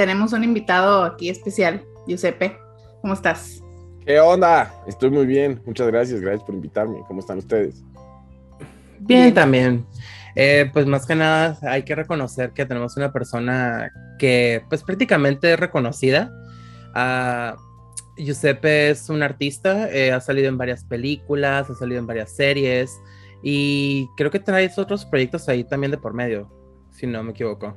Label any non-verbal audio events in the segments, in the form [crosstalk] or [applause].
tenemos un invitado aquí especial, Giuseppe. ¿Cómo estás? ¿Qué onda? Estoy muy bien. Muchas gracias. Gracias por invitarme. ¿Cómo están ustedes? Bien, también. Eh, pues más que nada hay que reconocer que tenemos una persona que pues prácticamente es reconocida. Uh, Giuseppe es un artista, eh, ha salido en varias películas, ha salido en varias series y creo que traes otros proyectos ahí también de por medio, si no me equivoco.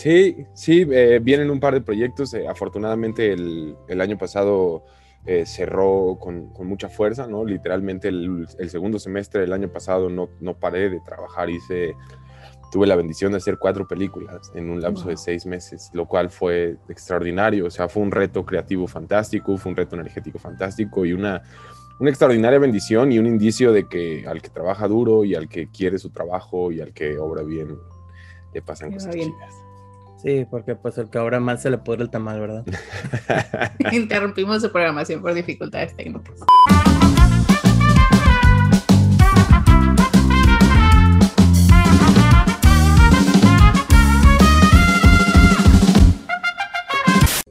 Sí, sí, eh, vienen un par de proyectos. Eh, afortunadamente el, el, año pasado eh, cerró con, con, mucha fuerza, ¿no? Literalmente el, el, segundo semestre del año pasado no, no paré de trabajar, hice, tuve la bendición de hacer cuatro películas en un lapso de seis meses, lo cual fue extraordinario. O sea, fue un reto creativo fantástico, fue un reto energético fantástico y una, una extraordinaria bendición y un indicio de que al que trabaja duro y al que quiere su trabajo y al que obra bien, le pasan cosas chidas. Sí, porque pues el que obra mal se le pudre el tamal, ¿verdad? [laughs] Interrumpimos su programación por dificultades técnicas.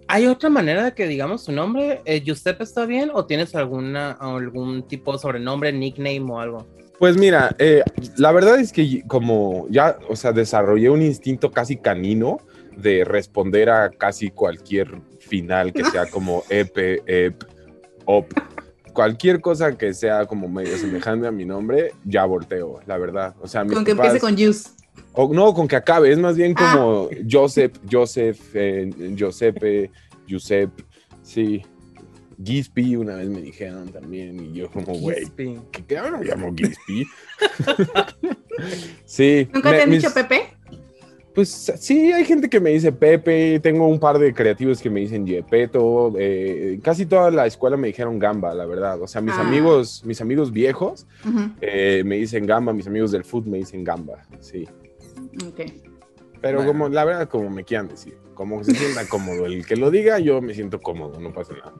¿Hay otra manera de que digamos su nombre? Eh, ¿Giuseppe está bien o tienes alguna, algún tipo de sobrenombre, nickname o algo? Pues mira, eh, la verdad es que como ya, o sea, desarrollé un instinto casi canino de responder a casi cualquier final que sea [laughs] como ep, ep, op. Cualquier cosa que sea como medio semejante a mi nombre, ya volteo, la verdad. O sea, con que empiece con Jus. O, no, con que acabe, es más bien como ah. Joseph, Joseph, eh, Giuseppe, Giuseppe, sí. Gispi una vez me dijeron también y yo como, güey, ¿qué, ¿qué me llamo [laughs] Gispi? [laughs] sí. ¿Nunca te han dicho Pepe? Pues sí, hay gente que me dice Pepe, tengo un par de creativos que me dicen Yepeto, eh, casi toda la escuela me dijeron Gamba, la verdad. O sea, mis ah. amigos, mis amigos viejos uh -huh. eh, me dicen Gamba, mis amigos del foot me dicen Gamba, sí. Ok. Pero bueno. como, la verdad, como me quieran decir, como se sienta cómodo. El que lo diga, yo me siento cómodo, no pasa nada.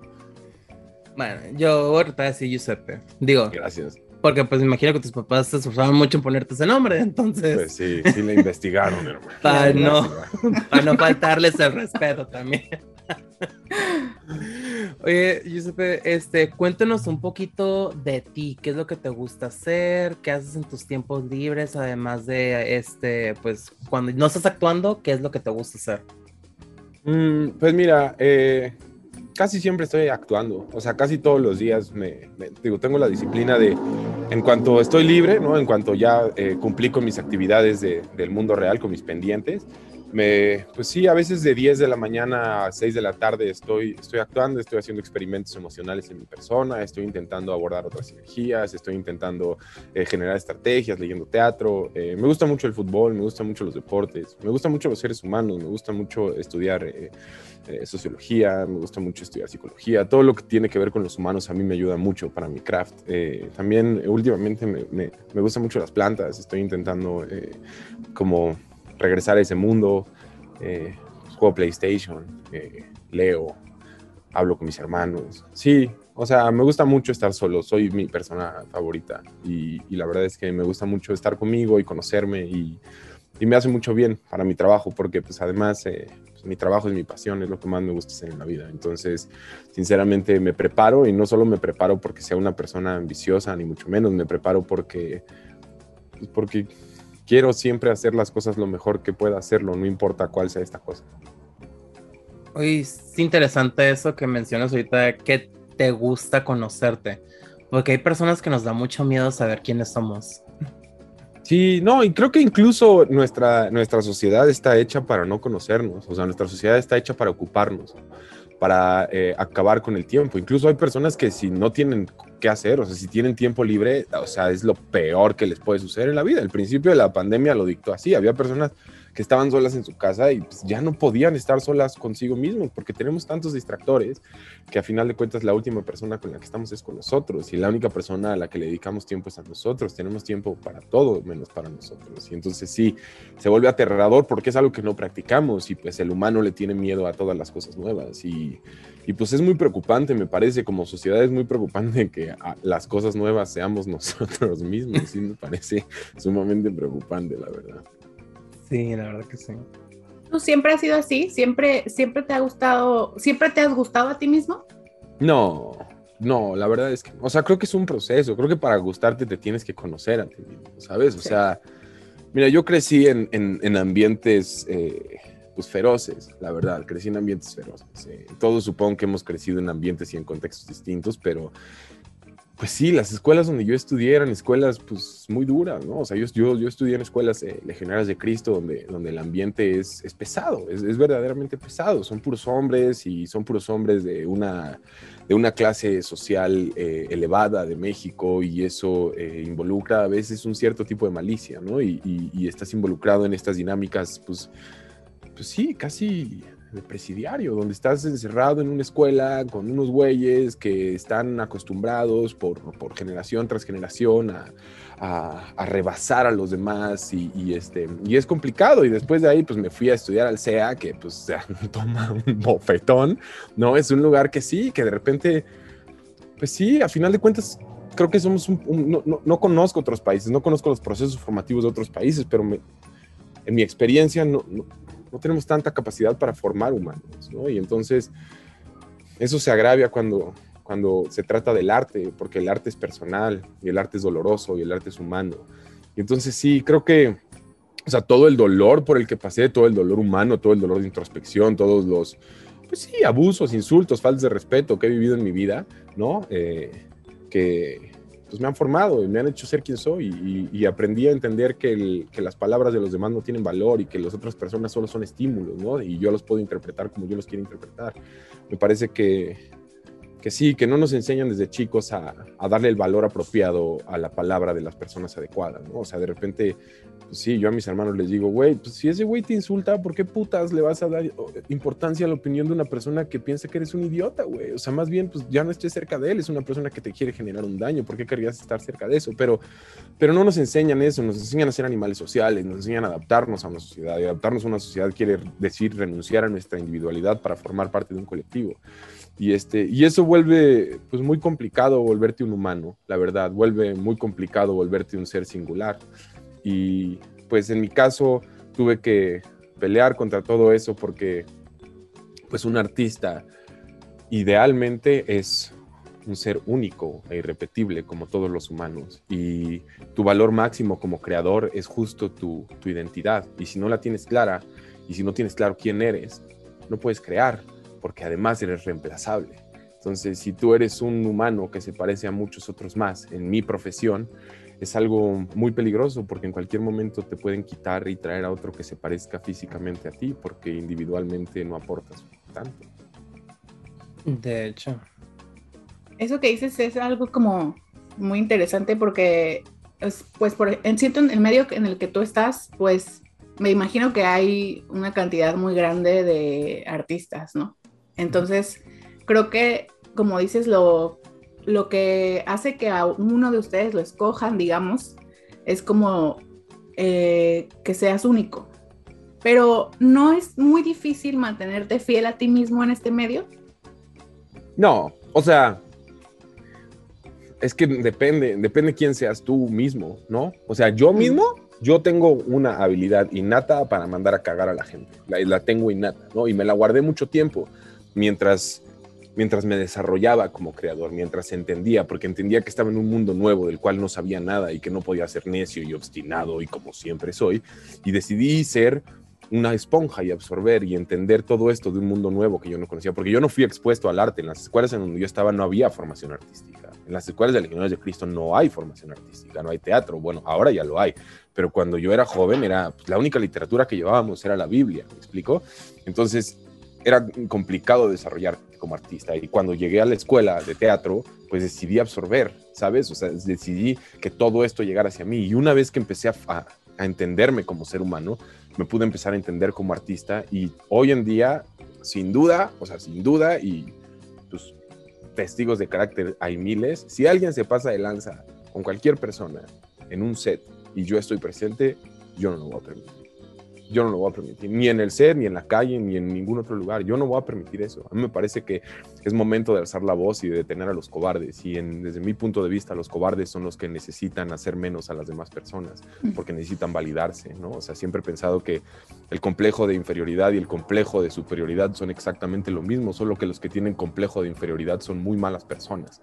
Bueno, yo voy a decir Giuseppe. Digo. Gracias. Porque pues me imagino que tus papás se esforzaban mucho en ponerte ese nombre, entonces. Pues sí, sí le investigaron, hermano. [laughs] para, no, [laughs] para no faltarles el respeto también. [laughs] Oye, Giuseppe, este, cuéntanos un poquito de ti, qué es lo que te gusta hacer, qué haces en tus tiempos libres, además de este, pues, cuando no estás actuando, qué es lo que te gusta hacer. Mm, pues mira, eh, casi siempre estoy actuando, o sea, casi todos los días me, digo, tengo la disciplina de, en cuanto estoy libre, ¿no? En cuanto ya eh, cumplí con mis actividades de, del mundo real, con mis pendientes, me, pues sí, a veces de 10 de la mañana a 6 de la tarde estoy, estoy actuando, estoy haciendo experimentos emocionales en mi persona, estoy intentando abordar otras energías, estoy intentando eh, generar estrategias, leyendo teatro. Eh, me gusta mucho el fútbol, me gustan mucho los deportes, me gustan mucho los seres humanos, me gusta mucho estudiar eh, sociología, me gusta mucho estudiar psicología, todo lo que tiene que ver con los humanos a mí me ayuda mucho para mi craft. también últimamente me, me, me, gustan mucho las plantas, estoy intentando como regresar a ese mundo. Eh, juego PlayStation, eh, leo, hablo con mis hermanos. Sí, o sea, me gusta mucho estar solo, soy mi persona favorita y, y la verdad es que me gusta mucho estar conmigo y conocerme y, y, me hace mucho bien para mi trabajo porque pues además eh, pues, mi trabajo es mi pasión, es lo que más me gusta hacer en la vida. Entonces, sinceramente me preparo y no solo me preparo porque sea una persona ambiciosa, ni mucho menos, me preparo porque, pues, porque quiero siempre hacer las cosas lo mejor que pueda hacerlo, no importa cuál sea esta cosa. Oye, es interesante eso que mencionas ahorita, que te gusta conocerte, porque hay personas que nos da mucho miedo saber quiénes somos. Sí, no, y creo que incluso nuestra, nuestra sociedad está hecha para no conocernos, o sea, nuestra sociedad está hecha para ocuparnos, para eh, acabar con el tiempo. Incluso hay personas que si no tienen qué hacer, o sea, si tienen tiempo libre, o sea, es lo peor que les puede suceder en la vida. El principio de la pandemia lo dictó así, había personas que estaban solas en su casa y pues, ya no podían estar solas consigo mismos porque tenemos tantos distractores que a final de cuentas la última persona con la que estamos es con nosotros y la única persona a la que le dedicamos tiempo es a nosotros. Tenemos tiempo para todo menos para nosotros. Y entonces sí, se vuelve aterrador porque es algo que no practicamos y pues el humano le tiene miedo a todas las cosas nuevas y, y pues es muy preocupante, me parece, como sociedad es muy preocupante que las cosas nuevas seamos [laughs] nosotros mismos. Sí, me parece sumamente preocupante, la verdad. Sí, la verdad que sí. ¿Tú siempre has sido así? ¿Siempre, siempre te ha gustado, siempre te has gustado a ti mismo? No, no, la verdad es que, o sea, creo que es un proceso, creo que para gustarte te tienes que conocer a ti mismo, ¿sabes? O sea, mira, yo crecí en, en, ambientes, eh, pues, feroces, la verdad, crecí en ambientes feroces. Eh. Todos supongo que hemos crecido en ambientes y en contextos distintos, pero pues sí, las escuelas donde yo estudié eran escuelas pues muy duras, ¿no? O sea, yo, yo, estudié en escuelas eh, legionarias de Cristo donde, donde el ambiente es, es pesado, es, verdaderamente pesado. Son puros hombres y son puros hombres de una, de una clase social eh, elevada de México y eso eh, involucra a veces un cierto tipo de malicia, ¿no? Y, y estás involucrado en estas dinámicas, pues, pues sí, casi de presidiario, donde estás encerrado en una escuela con unos güeyes que están acostumbrados por, por generación tras generación a, a, rebasar a los demás y, este, y es complicado. Y después de ahí, pues me fui a estudiar al CEA, que pues [laughs] toma un bofetón, ¿no? Es un lugar que sí, que de repente, pues sí, a final de cuentas, creo que somos un, no, no, conozco otros países, no conozco los procesos formativos de otros países, pero en mi experiencia no, no tenemos tanta capacidad para formar humanos, ¿no? Y entonces eso se agravia cuando, cuando se trata del arte, porque el arte es personal y el arte es doloroso y el arte es humano. Y entonces sí, creo que, o sea, todo el dolor por el que pasé, todo el dolor humano, todo el dolor de introspección, todos los, pues sí, abusos, insultos, faltas de respeto que he vivido en mi vida, ¿no? Eh, que, pues me han formado y me han hecho ser quien soy y, aprendí a entender que, las palabras de los demás no tienen valor y que las otras personas solo son estímulos, ¿no? Y yo los puedo interpretar como yo los quiero interpretar. Me parece que, que sí, que no nos enseñan desde chicos a, darle el valor apropiado a la palabra de las personas adecuadas, ¿no? O sea, de repente, pues sí, yo a mis hermanos les digo, güey, pues si ese güey te insulta, ¿por qué putas le vas a dar importancia a la opinión de una persona que piensa que eres un idiota, güey? O sea, más bien, pues ya no estés cerca de él, es una persona que te quiere generar un daño, ¿por qué querrías estar cerca de eso? Pero, pero no nos enseñan eso, nos enseñan a ser animales sociales, nos enseñan a adaptarnos a una sociedad, y adaptarnos a una sociedad quiere decir renunciar a nuestra individualidad para formar parte de un colectivo. Y, este, y eso vuelve pues, muy complicado volverte un humano, la verdad, vuelve muy complicado volverte un ser singular. Y pues en mi caso tuve que pelear contra todo eso porque pues un artista idealmente es un ser único e irrepetible como todos los humanos y tu valor máximo como creador es justo tu, tu identidad y si no la tienes clara y si no tienes claro quién eres, no puedes crear porque además eres reemplazable. Entonces, si tú eres un humano que se parece a muchos otros más en mi profesión, es algo muy peligroso porque en cualquier momento te pueden quitar y traer a otro que se parezca físicamente a ti porque individualmente no aportas tanto. De hecho. Eso que dices es algo como muy interesante porque, pues, por, en cierto, en el medio en el que tú estás, pues, me imagino que hay una cantidad muy grande de artistas, ¿no? Entonces, creo que, como dices, lo, lo que hace que a uno de ustedes lo escojan, digamos, es como eh, que seas único. Pero ¿no es muy difícil mantenerte fiel a ti mismo en este medio? No, o sea, es que depende, depende quién seas tú mismo, ¿no? O sea, yo mismo, yo tengo una habilidad innata para mandar a cagar a la gente. La, la tengo innata, ¿no? Y me la guardé mucho tiempo mientras, mientras me desarrollaba como creador, mientras entendía, porque entendía que estaba en un mundo nuevo del cual no sabía nada y que no podía ser necio y obstinado y como siempre soy, y decidí ser una esponja y absorber y entender todo esto de un mundo nuevo que yo no conocía, porque yo no fui expuesto al arte. En las escuelas en donde yo estaba no había formación artística. En las escuelas de Legionarios de Cristo no hay formación artística, no hay teatro. Bueno, ahora ya lo hay, pero cuando yo era joven era pues, la única literatura que llevábamos era la Biblia, ¿me explico? Entonces era complicado desarrollar como artista. Y cuando llegué a la escuela de teatro, pues decidí absorber, ¿sabes? O sea, decidí que todo esto llegara hacia mí. Y una vez que empecé a, entenderme como ser humano, me pude empezar a entender como artista. Y hoy en día, sin duda, o sea, sin duda, y pues testigos de carácter hay miles, si alguien se pasa de lanza con cualquier persona en un set y yo estoy presente, yo no lo voy a permitir. Yo no lo voy a permitir, ni en el set, ni en la calle, ni en ningún otro lugar. Yo no voy a permitir eso. A mí me parece que es momento de alzar la voz y de detener a los cobardes. Y desde mi punto de vista, los cobardes son los que necesitan hacer menos a las demás personas, porque necesitan validarse, ¿no? O sea, siempre he pensado que el complejo de inferioridad y el complejo de superioridad son exactamente lo mismo, solo que los que tienen complejo de inferioridad son muy malas personas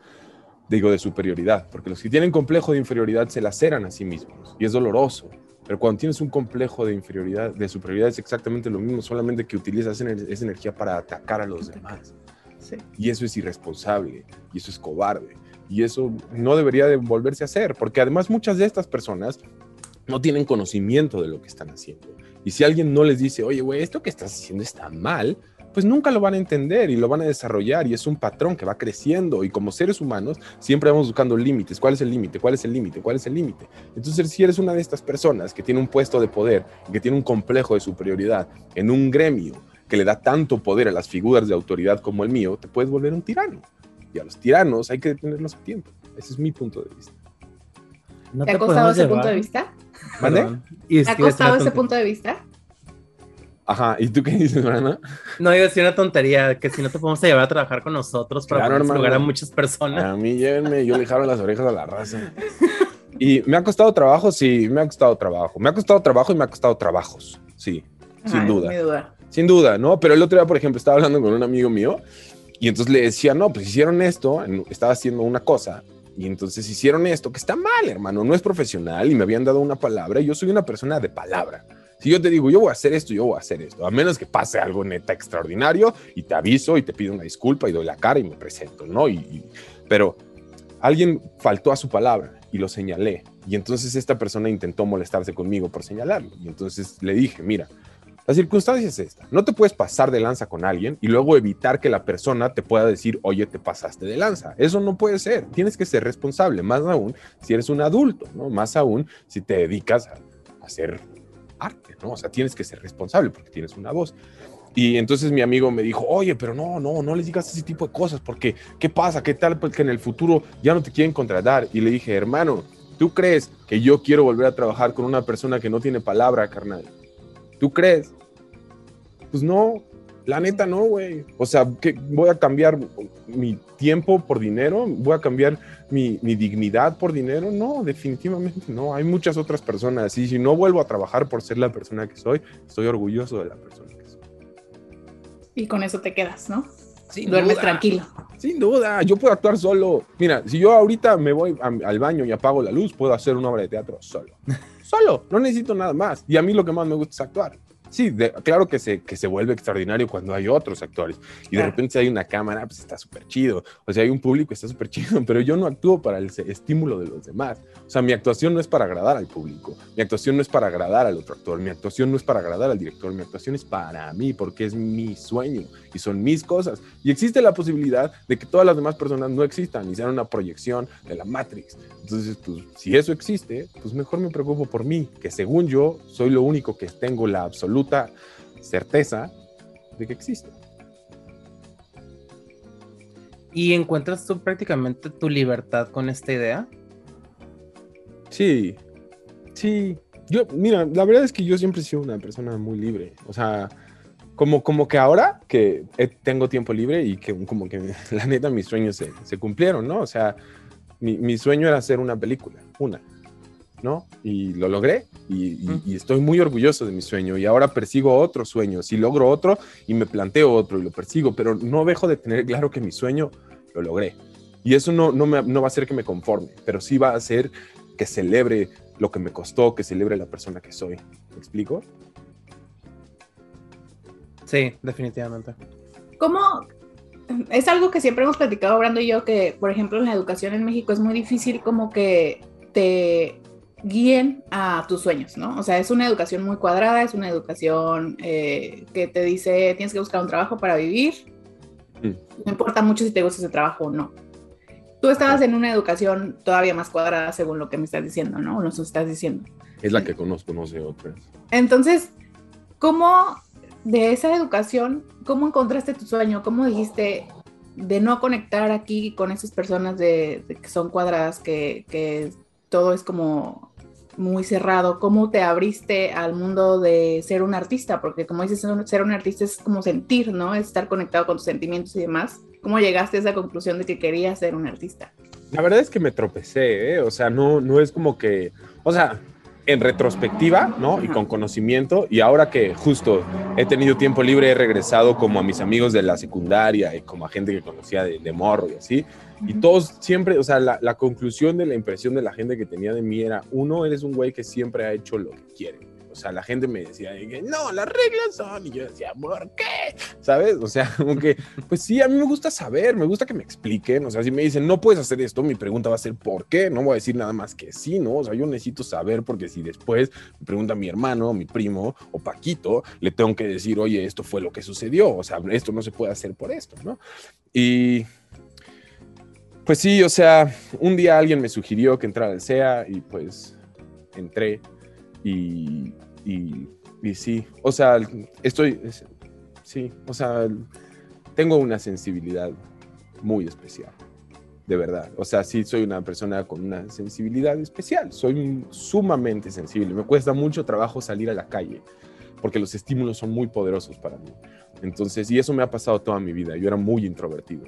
digo de superioridad, porque los que tienen complejo de inferioridad se laceran a sí mismos y es doloroso. Pero cuando tienes un complejo de inferioridad, de superioridad, es exactamente lo mismo, solamente que utilizas esa energía para atacar a los demás. Y eso es irresponsable, y eso es cobarde, y eso no debería de volverse a hacer, porque además muchas de estas personas no tienen conocimiento de lo que están haciendo. Y si alguien no les dice, oye, güey, esto que estás haciendo está mal, pues nunca lo van a entender y lo van a desarrollar y es un patrón que va creciendo y como seres humanos siempre vamos buscando límites. ¿Cuál es el límite? ¿Cuál es el límite? ¿Cuál es el límite? Entonces, si eres una de estas personas que tiene un puesto de poder, que tiene un complejo de superioridad en un gremio que le da tanto poder a las figuras de autoridad como el mío, te puedes volver un tirano. Y a los tiranos hay que detenerlos a tiempo. Ese es mi punto de vista. ¿Te, ha costado ese punto de vista? ¿Vale? ¿Te ha costado ese punto de vista? Ajá, ¿y tú qué dices, Brana? [laughs] No, iba a decir una tontería, que si no te podemos llevar a trabajar con nosotros para claro, lugar a muchas personas. A mí llévenme, yo le jalo las orejas a la raza. [laughs] Y me ha costado trabajo, sí, me ha costado trabajo. Me ha costado trabajo y me ha costado trabajos, sí, sin duda. duda. Sin duda, ¿no? Pero el otro día, por ejemplo, estaba hablando con un amigo mío y entonces le decía, no, pues hicieron esto, estaba haciendo una cosa y entonces hicieron esto, que está mal, hermano, no es profesional y me habían dado una palabra y yo soy una persona de palabra. Si yo te digo, yo voy a hacer esto, yo voy a hacer esto, a menos que pase algo neta extraordinario y te aviso y te pido una disculpa y doy la cara y me presento, ¿no? Y, pero alguien faltó a su palabra y lo señalé. Y entonces esta persona intentó molestarse conmigo por señalarlo. Y entonces le dije, mira, la circunstancia es esta. No te puedes pasar de lanza con alguien y luego evitar que la persona te pueda decir, oye, te pasaste de lanza. Eso no puede ser. Tienes que ser responsable, más aún si eres un adulto, ¿no? Más aún si te dedicas a, hacer arte, ¿no? O sea, tienes que ser responsable porque tienes una voz. Y entonces mi amigo me dijo, oye, pero no, no, no les digas ese tipo de cosas, porque ¿qué pasa? ¿Qué tal que en el futuro ya no te quieren contratar? Y le dije, hermano, ¿tú crees que yo quiero volver a trabajar con una persona que no tiene palabra, carnal? ¿Tú crees? Pues no, la neta no, güey. O sea, que voy a cambiar mi tiempo por dinero, voy a cambiar mi, dignidad por dinero. No, definitivamente no. Hay muchas otras personas. Y si no vuelvo a trabajar por ser la persona que soy, estoy orgulloso de la persona que soy. Y con eso te quedas, ¿no? Sin Duermes tranquilo. Sin duda, yo puedo actuar solo. Mira, si yo ahorita me voy al baño y apago la luz, puedo hacer una obra de teatro solo. [laughs] solo, no necesito nada más. Y a mí lo que más me gusta es actuar. Sí, claro que se, que se vuelve extraordinario cuando hay otros actores y de repente si hay una cámara, pues está súper chido. O sea, hay un público, está súper chido, pero yo no actúo para el estímulo de los demás. O sea, mi actuación no es para agradar al público, mi actuación no es para agradar al otro actor, mi actuación no es para agradar al director, mi actuación es para mí porque es mi sueño y son mis cosas. Y existe la posibilidad de que todas las demás personas no existan y sean una proyección de la Matrix. Entonces, pues, si eso existe, pues mejor me preocupo por mí, que según yo soy lo único que tengo la absoluta certeza de que existe. ¿Y encuentras tú prácticamente tu libertad con esta idea? Sí, sí. Yo, mira, la verdad es que yo siempre he sido una persona muy libre. O sea, como, como que ahora que tengo tiempo libre y que como que [laughs] la neta mis sueños se, se cumplieron, ¿no? O sea, mi, sueño era hacer una película, una, ¿no? Y lo logré y, estoy muy orgulloso de mi sueño y ahora persigo otro sueño, si logro otro y me planteo otro y lo persigo, pero no dejo de tener claro que mi sueño lo logré. Y eso no, no, me, no va a hacer que me conforme, pero sí va a hacer que celebre lo que me costó, que celebre la persona que soy. ¿Me explico? Sí, definitivamente. ¿Cómo, es algo que siempre hemos platicado, Brando y yo, que por ejemplo en la educación en México es muy difícil como que te guíen a tus sueños, ¿no? O sea, es una educación muy cuadrada, es una educación eh, que te dice tienes que buscar un trabajo para vivir, mm. no importa mucho si te gusta ese trabajo o no. Tú estabas en una educación todavía más cuadrada según lo que me estás diciendo, ¿no? O nos estás diciendo. Es la que conozco, no sé otras. Entonces, ¿cómo de esa educación, ¿cómo encontraste tu sueño? ¿Cómo dijiste de no conectar aquí con esas personas de, que son cuadradas, que, todo es como muy cerrado. ¿Cómo te abriste al mundo de ser un artista? Porque como dices, ser un artista es como sentir, ¿no? Es estar conectado con tus sentimientos y demás. ¿Cómo llegaste a esa conclusión de que querías ser un artista? La verdad es que me tropecé, ¿eh? O sea, no, no es como que, o sea, en retrospectiva, ¿no? Y con conocimiento. Y ahora que justo he tenido tiempo libre, he regresado como a mis amigos de la secundaria y como a gente que conocía de, de morro y así. Y todos siempre, o sea, la, la, conclusión de la impresión de la gente que tenía de mí era, uno, eres un güey que siempre ha hecho lo que quiere. O sea, la gente me decía, no, las reglas son, y yo decía, ¿por qué? ¿Sabes? O sea, [laughs] como que, pues sí, a mí me gusta saber, me gusta que me expliquen. O sea, si me dicen, no puedes hacer esto, mi pregunta va a ser, ¿por qué? No voy a decir nada más que sí, ¿no? O sea, yo necesito saber, porque si después me pregunta mi hermano, mi primo o Paquito, le tengo que decir, oye, esto fue lo que sucedió. O sea, esto no se puede hacer por esto, ¿no? Y pues sí, o sea, un día alguien me sugirió que entrara al SEA y pues entré y, y, sí, o sea, estoy, sí, o sea, tengo una sensibilidad muy especial, de verdad. O sea, sí soy una persona con una sensibilidad especial, soy sumamente sensible, me cuesta mucho trabajo salir a la calle porque los estímulos son muy poderosos para mí. Entonces, y eso me ha pasado toda mi vida, yo era muy introvertido.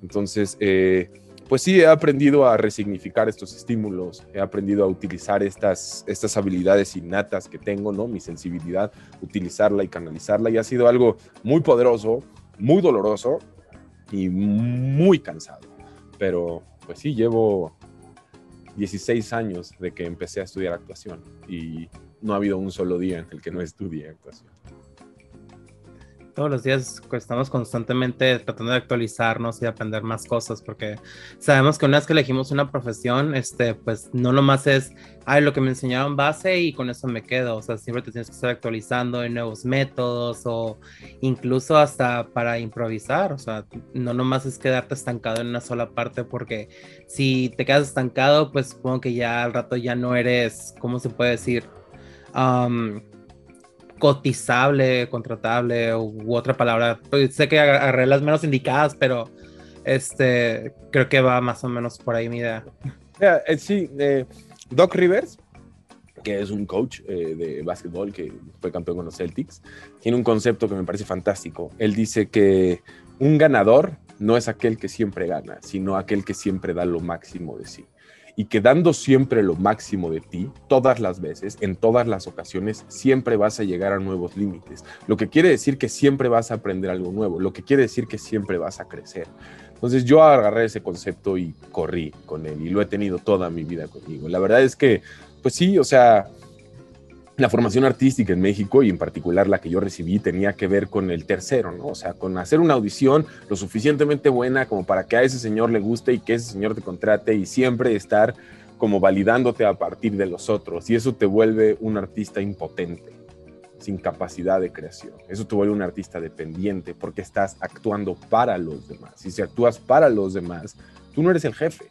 Entonces, eh, pues sí, he aprendido a resignificar estos estímulos, he aprendido a utilizar estas, estas habilidades innatas que tengo, ¿no? Mi sensibilidad, utilizarla y canalizarla, y ha sido algo muy poderoso, muy doloroso y muy cansado. Pero, pues sí, llevo 16 años de que empecé a estudiar actuación y no ha habido un solo día en el que no estudie actuación todos los días estamos constantemente tratando de actualizarnos y aprender más cosas porque sabemos que una vez que elegimos una profesión, este, pues no nomás es, ay, lo que me enseñaron base y con eso me quedo, o sea, siempre te tienes que estar actualizando en nuevos métodos o incluso hasta para improvisar, o sea, no nomás es quedarte estancado en una sola parte porque si te quedas estancado, pues supongo que ya al rato ya no eres, ¿cómo se puede decir? Cotizable, contratable u otra palabra. Pues, sé que agarré las menos indicadas, pero este creo que va más o menos por ahí mi idea. Eh, sí, eh, Doc Rivers, que es un coach eh, de básquetbol que fue campeón con los Celtics, tiene un concepto que me parece fantástico. Él dice que un ganador no es aquel que siempre gana, sino aquel que siempre da lo máximo de sí y que dando siempre lo máximo de ti, todas las veces, en todas las ocasiones, siempre vas a llegar a nuevos límites. Lo que quiere decir que siempre vas a aprender algo nuevo, lo que quiere decir que siempre vas a crecer. Entonces yo agarré ese concepto y corrí con él y lo he tenido toda mi vida conmigo. La verdad es que, pues sí, o sea, la formación artística en México y en particular la que yo recibí tenía que ver con el tercero, ¿no? O sea, con hacer una audición lo suficientemente buena como para que a ese señor le guste y que ese señor te contrate y siempre estar como validándote a partir de los otros. Y eso te vuelve un artista impotente, sin capacidad de creación. Eso te vuelve un artista dependiente porque estás actuando para los demás. Y si actúas para los demás, tú no eres el jefe.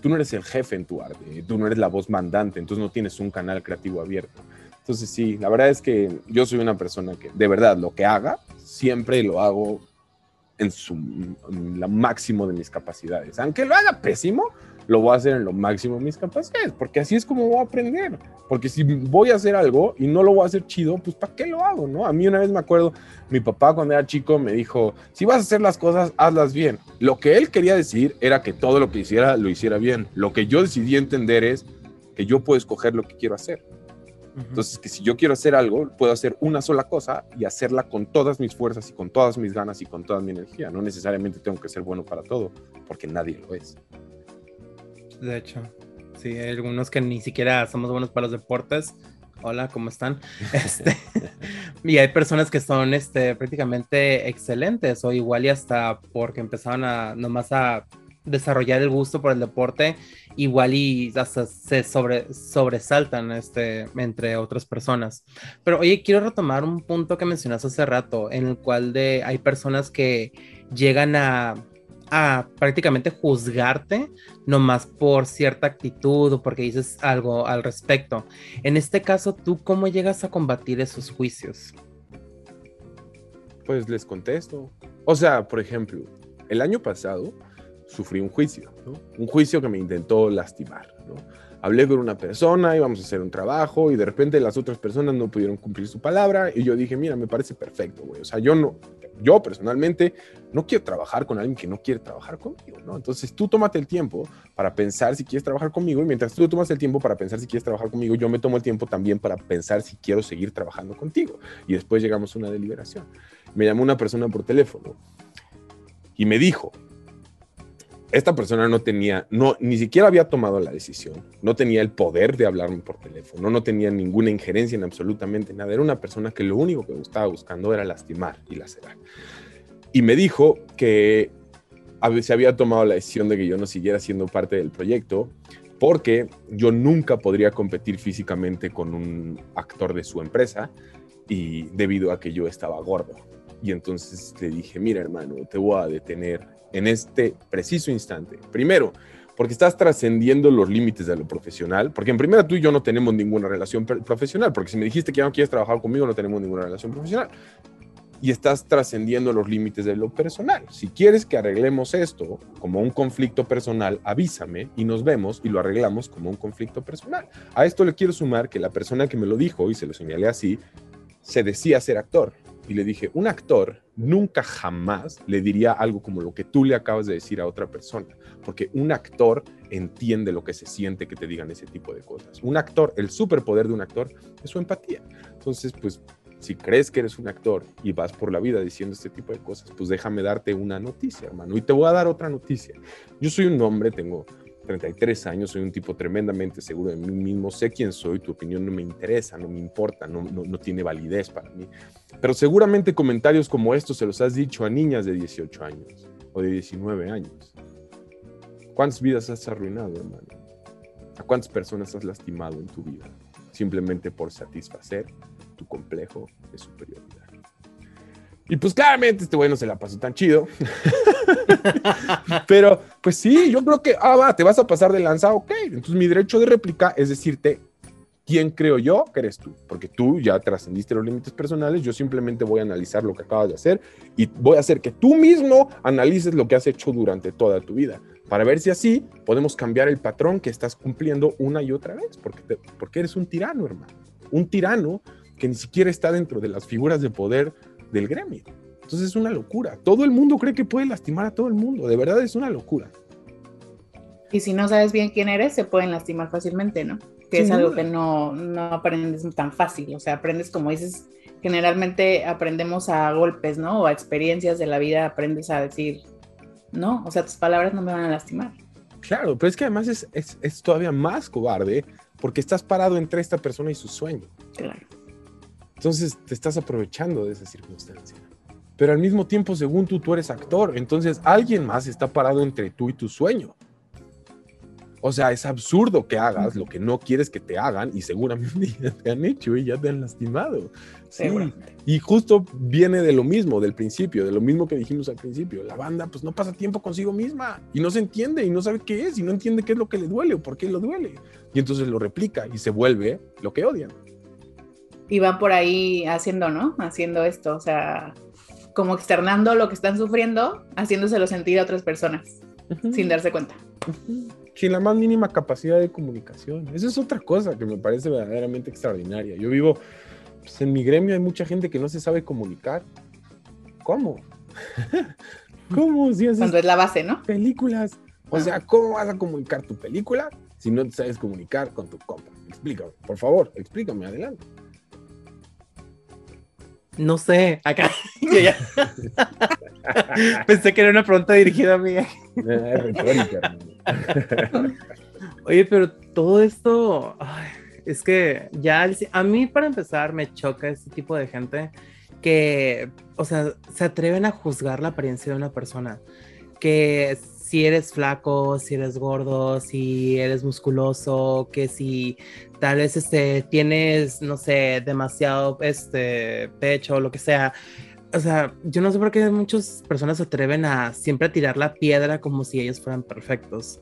Tú no eres el jefe en tu arte, tú no eres la voz mandante, entonces no tienes un canal creativo abierto. Entonces sí, la verdad es que yo soy una persona que de verdad lo que haga, siempre lo hago en su lo máximo de mis capacidades. Aunque lo haga pésimo, lo voy a hacer en lo máximo de mis capacidades, porque así es como voy a aprender. Porque si voy a hacer algo y no lo voy a hacer chido, pues ¿para qué lo hago? ¿no? A mí una vez me acuerdo, mi papá cuando era chico me dijo, si vas a hacer las cosas, hazlas bien. Lo que él quería decir era que todo lo que hiciera, lo hiciera bien. Lo que yo decidí entender es que yo puedo escoger lo que quiero hacer. Entonces, que si yo quiero hacer algo, puedo hacer una sola cosa y hacerla con todas mis fuerzas y con todas mis ganas y con toda mi energía. No necesariamente tengo que ser bueno para todo, porque nadie lo es. De hecho, sí, hay algunos que ni siquiera somos buenos para los deportes. Hola, ¿cómo están? [laughs] Este, y hay personas que son este, prácticamente excelentes o igual y hasta porque empezaron a nomás a desarrollar el gusto por el deporte, igual y hasta se sobre, sobresaltan este, entre otras personas. Pero oye, quiero retomar un punto que mencionaste hace rato, en el cual de, hay personas que llegan a, a prácticamente juzgarte nomás por cierta actitud o porque dices algo al respecto. En este caso, ¿tú cómo llegas a combatir esos juicios? Pues les contesto. O sea, por ejemplo, el año pasado sufrí un juicio, un juicio que me intentó lastimar. hablé con una persona, íbamos a hacer un trabajo y de repente las otras personas no pudieron cumplir su palabra y yo dije, mira, me parece perfecto, güey. O sea, yo no, yo personalmente no quiero trabajar con alguien que no quiere trabajar conmigo, ¿no? Entonces tú tómate el tiempo para pensar si quieres trabajar conmigo y mientras tú tomas el tiempo para pensar si quieres trabajar conmigo, yo me tomo el tiempo también para pensar si quiero seguir trabajando contigo. Y después llegamos a una deliberación. Me llamó una persona por teléfono y me dijo, esta persona no tenía, no, ni siquiera había tomado la decisión, no tenía el poder de hablarme por teléfono, no tenía ninguna injerencia en absolutamente nada. Era una persona que lo único que estaba buscando era lastimar y lacerar. Y me dijo que se había tomado la decisión de que yo no siguiera siendo parte del proyecto porque yo nunca podría competir físicamente con un actor de su empresa y debido a que yo estaba gordo. Y entonces le dije, mira hermano, te voy a detener en este preciso instante. Primero, porque estás trascendiendo los límites de lo profesional, porque en primera tú y yo no tenemos ninguna relación profesional, porque si me dijiste que ya no quieres trabajar conmigo, no tenemos ninguna relación profesional. Y estás trascendiendo los límites de lo personal. Si quieres que arreglemos esto como un conflicto personal, avísame y nos vemos y lo arreglamos como un conflicto personal. A esto le quiero sumar que la persona que me lo dijo, y se lo señalé así, se decía ser actor y le dije, un actor nunca jamás le diría algo como lo que tú le acabas de decir a otra persona, porque un actor entiende lo que se siente que te digan ese tipo de cosas. Un actor, el superpoder de un actor es su empatía. Entonces, pues, si crees que eres un actor y vas por la vida diciendo este tipo de cosas, pues déjame darte una noticia, hermano. Y te voy a dar otra noticia. Yo soy un hombre, tengo 33 años, soy un tipo tremendamente seguro de mí mismo, sé quién soy, tu opinión no me interesa, no me importa, no, no, tiene validez para mí. Pero seguramente comentarios como estos se los has dicho a niñas de 18 años o de 19 años. ¿Cuántas vidas has arruinado, hermano? ¿A cuántas personas has lastimado en tu vida? Simplemente por satisfacer tu complejo de superioridad. Y pues claramente este güey no se la pasó tan chido. Pero pues sí, yo creo que, ah, va, te vas a pasar de lanza, ok. Entonces mi derecho de réplica es decirte quién creo yo que eres tú, porque tú ya trascendiste los límites personales, yo simplemente voy a analizar lo que acabas de hacer y voy a hacer que tú mismo analices lo que has hecho durante toda tu vida, para ver si así podemos cambiar el patrón que estás cumpliendo una y otra vez, porque, porque eres un tirano, hermano, un tirano que ni siquiera está dentro de las figuras de poder del gremio. Entonces es una locura. Todo el mundo cree que puede lastimar a todo el mundo. De verdad es una locura. Y si no sabes bien quién eres, se pueden lastimar fácilmente, ¿no? Que es algo que no, no aprendes tan fácil. O sea, aprendes, como dices, generalmente aprendemos a golpes, ¿no? O a experiencias de la vida, aprendes a decir, no, o sea, tus palabras no me van a lastimar. Claro, pero es que además es, es, es todavía más cobarde porque estás parado entre esta persona y su sueño. Claro. Entonces te estás aprovechando de esa circunstancia. Pero al mismo tiempo, según tú, tú eres actor. Entonces alguien más está parado entre tú y tu sueño. O sea, es absurdo que hagas lo que no quieres que te hagan y seguramente [laughs] ya te han hecho y ya te han lastimado. Sí. Y justo viene de lo mismo, del principio, de lo mismo que dijimos al principio. La banda pues no pasa tiempo consigo misma y no se entiende y no sabe qué es y no entiende qué es lo que le duele o por qué lo duele. Y entonces lo replica y se vuelve lo que odian y van por ahí haciendo, ¿no? Haciendo esto, o sea, como externando lo que están sufriendo, haciéndoselo sentir a otras personas, sin darse cuenta. Sin la más mínima capacidad de comunicación. Esa es otra cosa que me parece verdaderamente extraordinaria. Yo vivo, pues en mi gremio hay mucha gente que no se sabe comunicar. ¿Cómo? [laughs] ¿Cómo? Si Cuando es la base, ¿no? Películas. O ah. sea, ¿cómo vas a comunicar tu película si no te sabes comunicar con tu compa? Explícame, por favor, explícame, adelante. No sé, acá. [laughs] [laughs] Pensé que era una pregunta dirigida a mí. Oye, pero todo esto, es que ya a mí para empezar me choca este tipo de gente que, o sea, se atreven a juzgar la apariencia de una persona. Que si eres flaco, si eres gordo, si eres musculoso, que si tal vez este, tienes, no sé, demasiado este, pecho o lo que sea. O sea, yo no sé por qué muchas personas se atreven a siempre tirar la piedra como si ellos fueran perfectos,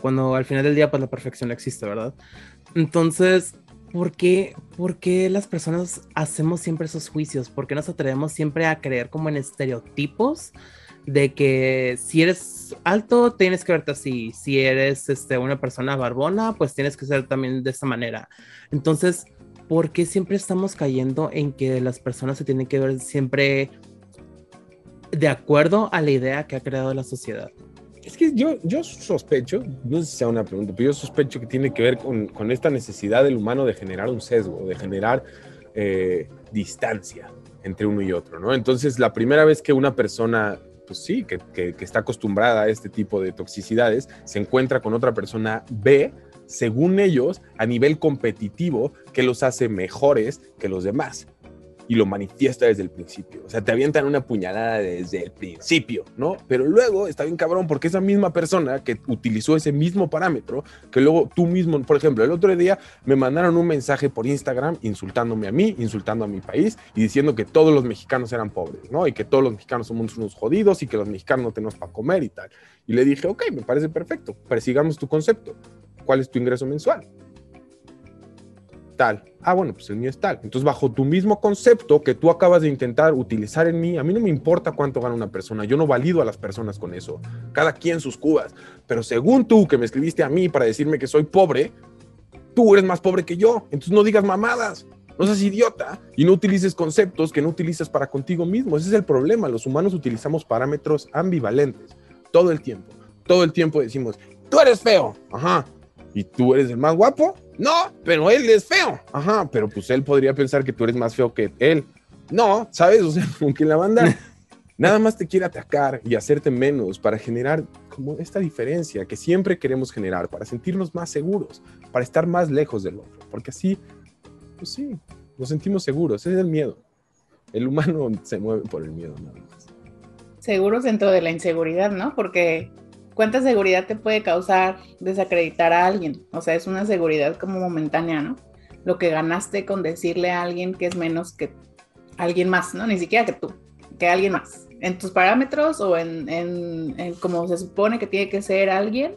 cuando al final del día pues la perfección no existe, ¿verdad? Entonces, ¿por qué, ¿por qué las personas hacemos siempre esos juicios? ¿Por qué nos atrevemos siempre a creer como en estereotipos? De que si eres alto tienes que verte así, si eres este, una persona barbona, pues tienes que ser también de esa manera. Entonces, ¿por qué siempre estamos cayendo en que las personas se tienen que ver siempre de acuerdo a la idea que ha creado la sociedad? Es que yo, yo sospecho, no sé si sea una pregunta, pero yo sospecho que tiene que ver con, con esta necesidad del humano de generar un sesgo, de generar eh, distancia entre uno y otro, ¿no? Entonces, la primera vez que una persona, pues sí, que, que, que está acostumbrada a este tipo de toxicidades, se encuentra con otra persona, ve, según ellos, a nivel competitivo, que los hace mejores que los demás y lo manifiesta desde el principio. O sea, te avientan una puñalada desde el principio, ¿no? Pero luego está bien cabrón porque esa misma persona que utilizó ese mismo parámetro, que luego tú mismo, por ejemplo, el otro día me mandaron un mensaje por Instagram insultándome a mí, insultando a mi país y diciendo que todos los mexicanos eran pobres, ¿no? Y que todos los mexicanos somos unos jodidos y que los mexicanos no tenemos para comer y tal. Y le dije, ok, me parece perfecto, persigamos tu concepto. ¿Cuál es tu ingreso mensual? Tal. Ah, bueno, pues el mío es tal. Entonces, bajo tu mismo concepto que tú acabas de intentar utilizar en mí, a mí no me importa cuánto gana una persona, yo no valido a las personas con eso. Cada quien sus cubas. Pero según tú, que me escribiste a mí para decirme que soy pobre, tú eres más pobre que yo. Entonces, no digas mamadas. No seas idiota y no utilices conceptos que no utilizas para contigo mismo. Ese es el problema. Los humanos utilizamos parámetros ambivalentes todo el tiempo. Todo el tiempo decimos, tú eres feo. Ajá. ¿Y tú eres el más guapo? No, pero él es feo. Ajá, pero pues él podría pensar que tú eres más feo que él. No, ¿sabes? O sea, [laughs] como que la banda [laughs] nada más te quiere atacar y hacerte menos para generar como esta diferencia que siempre queremos generar, para sentirnos más seguros, para estar más lejos del otro. Porque así, pues sí, nos sentimos seguros. Ese es el miedo. El humano [laughs] se mueve por el miedo nada más. Seguros dentro de la inseguridad, ¿no? Porque ¿cuánta seguridad te puede causar desacreditar a alguien? O sea, es una seguridad como momentánea, ¿no? Lo que ganaste con decirle a alguien que es menos que alguien más, ¿no? Ni siquiera que tú, que alguien más. En tus parámetros o en, en, como se supone que tiene que ser alguien,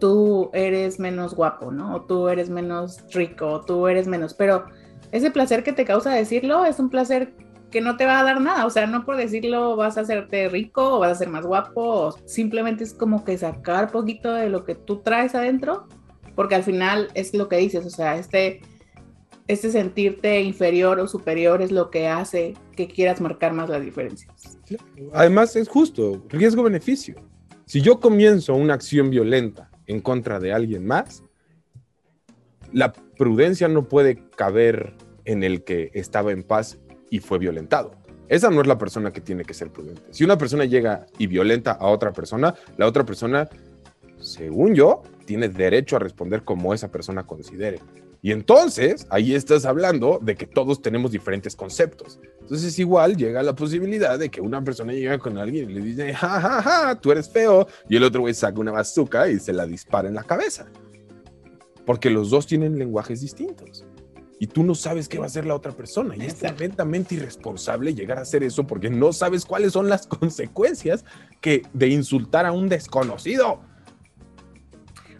tú eres menos guapo, ¿no? O tú eres menos rico, o tú eres menos. Pero ese placer que te causa decirlo es un placer que no te va a dar nada, o sea, no por decirlo vas a hacerte rico o vas a ser más guapo, simplemente es como que sacar poquito de lo que tú traes adentro, porque al final es lo que dices, o sea, este, este sentirte inferior o superior es lo que hace que quieras marcar más las diferencias. Además es justo, riesgo-beneficio. Si yo comienzo una acción violenta en contra de alguien más, la prudencia no puede caber en el que estaba en paz y fue violentado. Esa no es la persona que tiene que ser prudente. Si una persona llega y violenta a otra persona, la otra persona, según yo, tiene derecho a responder como esa persona considere. Y entonces, ahí estás hablando de que todos tenemos diferentes conceptos. Entonces, igual llega la posibilidad de que una persona llega con alguien y le dice, ja, ja, ja, tú eres feo, y el otro güey saca una bazooka y se la dispara en la cabeza. Porque los dos tienen lenguajes distintos y tú no sabes qué va a hacer la otra persona. Y es tremendamente irresponsable llegar a hacer eso porque no sabes cuáles son las consecuencias que de insultar a un desconocido.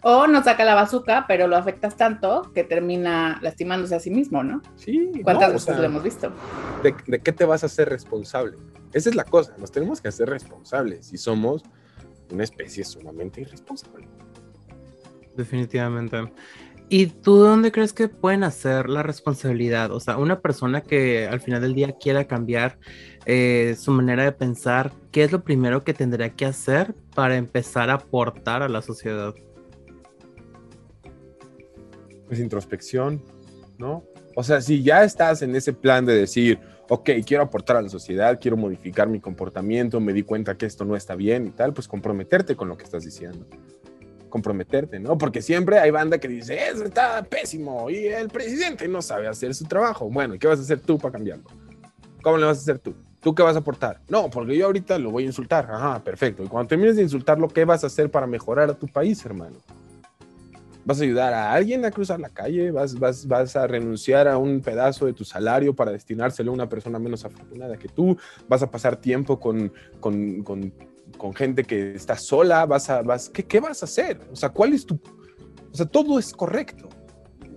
O no saca la bazuca, pero lo afectas tanto que termina lastimándose a sí mismo, ¿no? Sí. ¿Cuántas veces lo hemos visto? De, ¿De qué te vas a hacer responsable? Esa es la cosa, nos tenemos que hacer responsables y somos una especie sumamente irresponsable. Definitivamente. ¿Y tú dónde crees que pueden hacer la responsabilidad? O sea, una persona que al final del día quiera cambiar eh, su manera de pensar, ¿qué es lo primero que tendría que hacer para empezar a aportar a la sociedad? Pues introspección, ¿no? O sea, si ya estás en ese plan de decir, ok, quiero aportar a la sociedad, quiero modificar mi comportamiento, me di cuenta que esto no está bien y tal, pues comprometerte con lo que estás diciendo comprometerte, ¿no? Porque siempre hay banda que dice, eso está pésimo y el presidente no sabe hacer su trabajo. Bueno, ¿y qué vas a hacer tú para cambiarlo? ¿Cómo le vas a hacer tú? ¿Tú qué vas a aportar? No, porque yo ahorita lo voy a insultar. Ajá, perfecto. Y cuando termines de insultarlo, ¿qué vas a hacer para mejorar a tu país, hermano? ¿Vas a ayudar a alguien a cruzar la calle? ¿Vas, vas, vas a renunciar a un pedazo de tu salario para destinárselo a una persona menos afortunada que tú? ¿Vas a pasar tiempo con, con, con con gente que está sola, vas a, vas, ¿qué, ¿qué vas a hacer? O sea, ¿cuál es tu...? O sea, todo es correcto.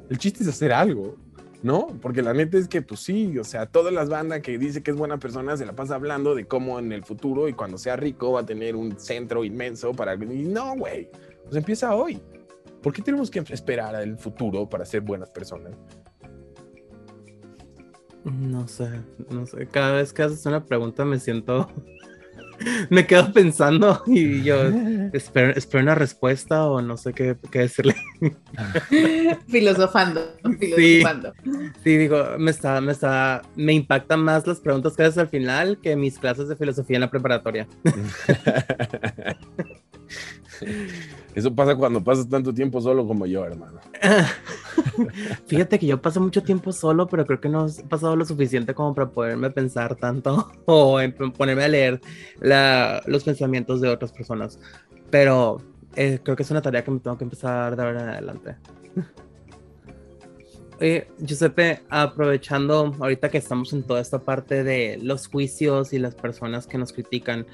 El chiste es hacer algo. ¿no? Porque la neta es que, pues sí, o sea, todas las bandas que dice que es buena persona se la pasa hablando de cómo en el futuro y cuando sea rico va a tener un centro inmenso para... Y no, güey, pues empieza hoy. ¿Por qué tenemos que esperar al futuro para ser buenas personas? No sé, no sé. Cada vez que haces una pregunta me siento [laughs] me quedo pensando y yo [laughs] espero, espero, una respuesta o no sé qué, qué decirle. [laughs] filosofando, filosofando. Sí, digo, me está, me está, me impactan más las preguntas que haces al final que mis clases de filosofía en la preparatoria. [laughs] Eso pasa cuando pasas tanto tiempo solo como yo, hermano. [laughs] Fíjate que yo paso mucho tiempo solo, pero creo que no he pasado lo suficiente como para poderme pensar tanto [laughs] o ponerme a leer los pensamientos de otras personas. Pero eh, creo que es una tarea que me tengo que empezar de ahora en adelante. Eh, Giuseppe, aprovechando ahorita que estamos en toda esta parte de los juicios y las personas que nos critican,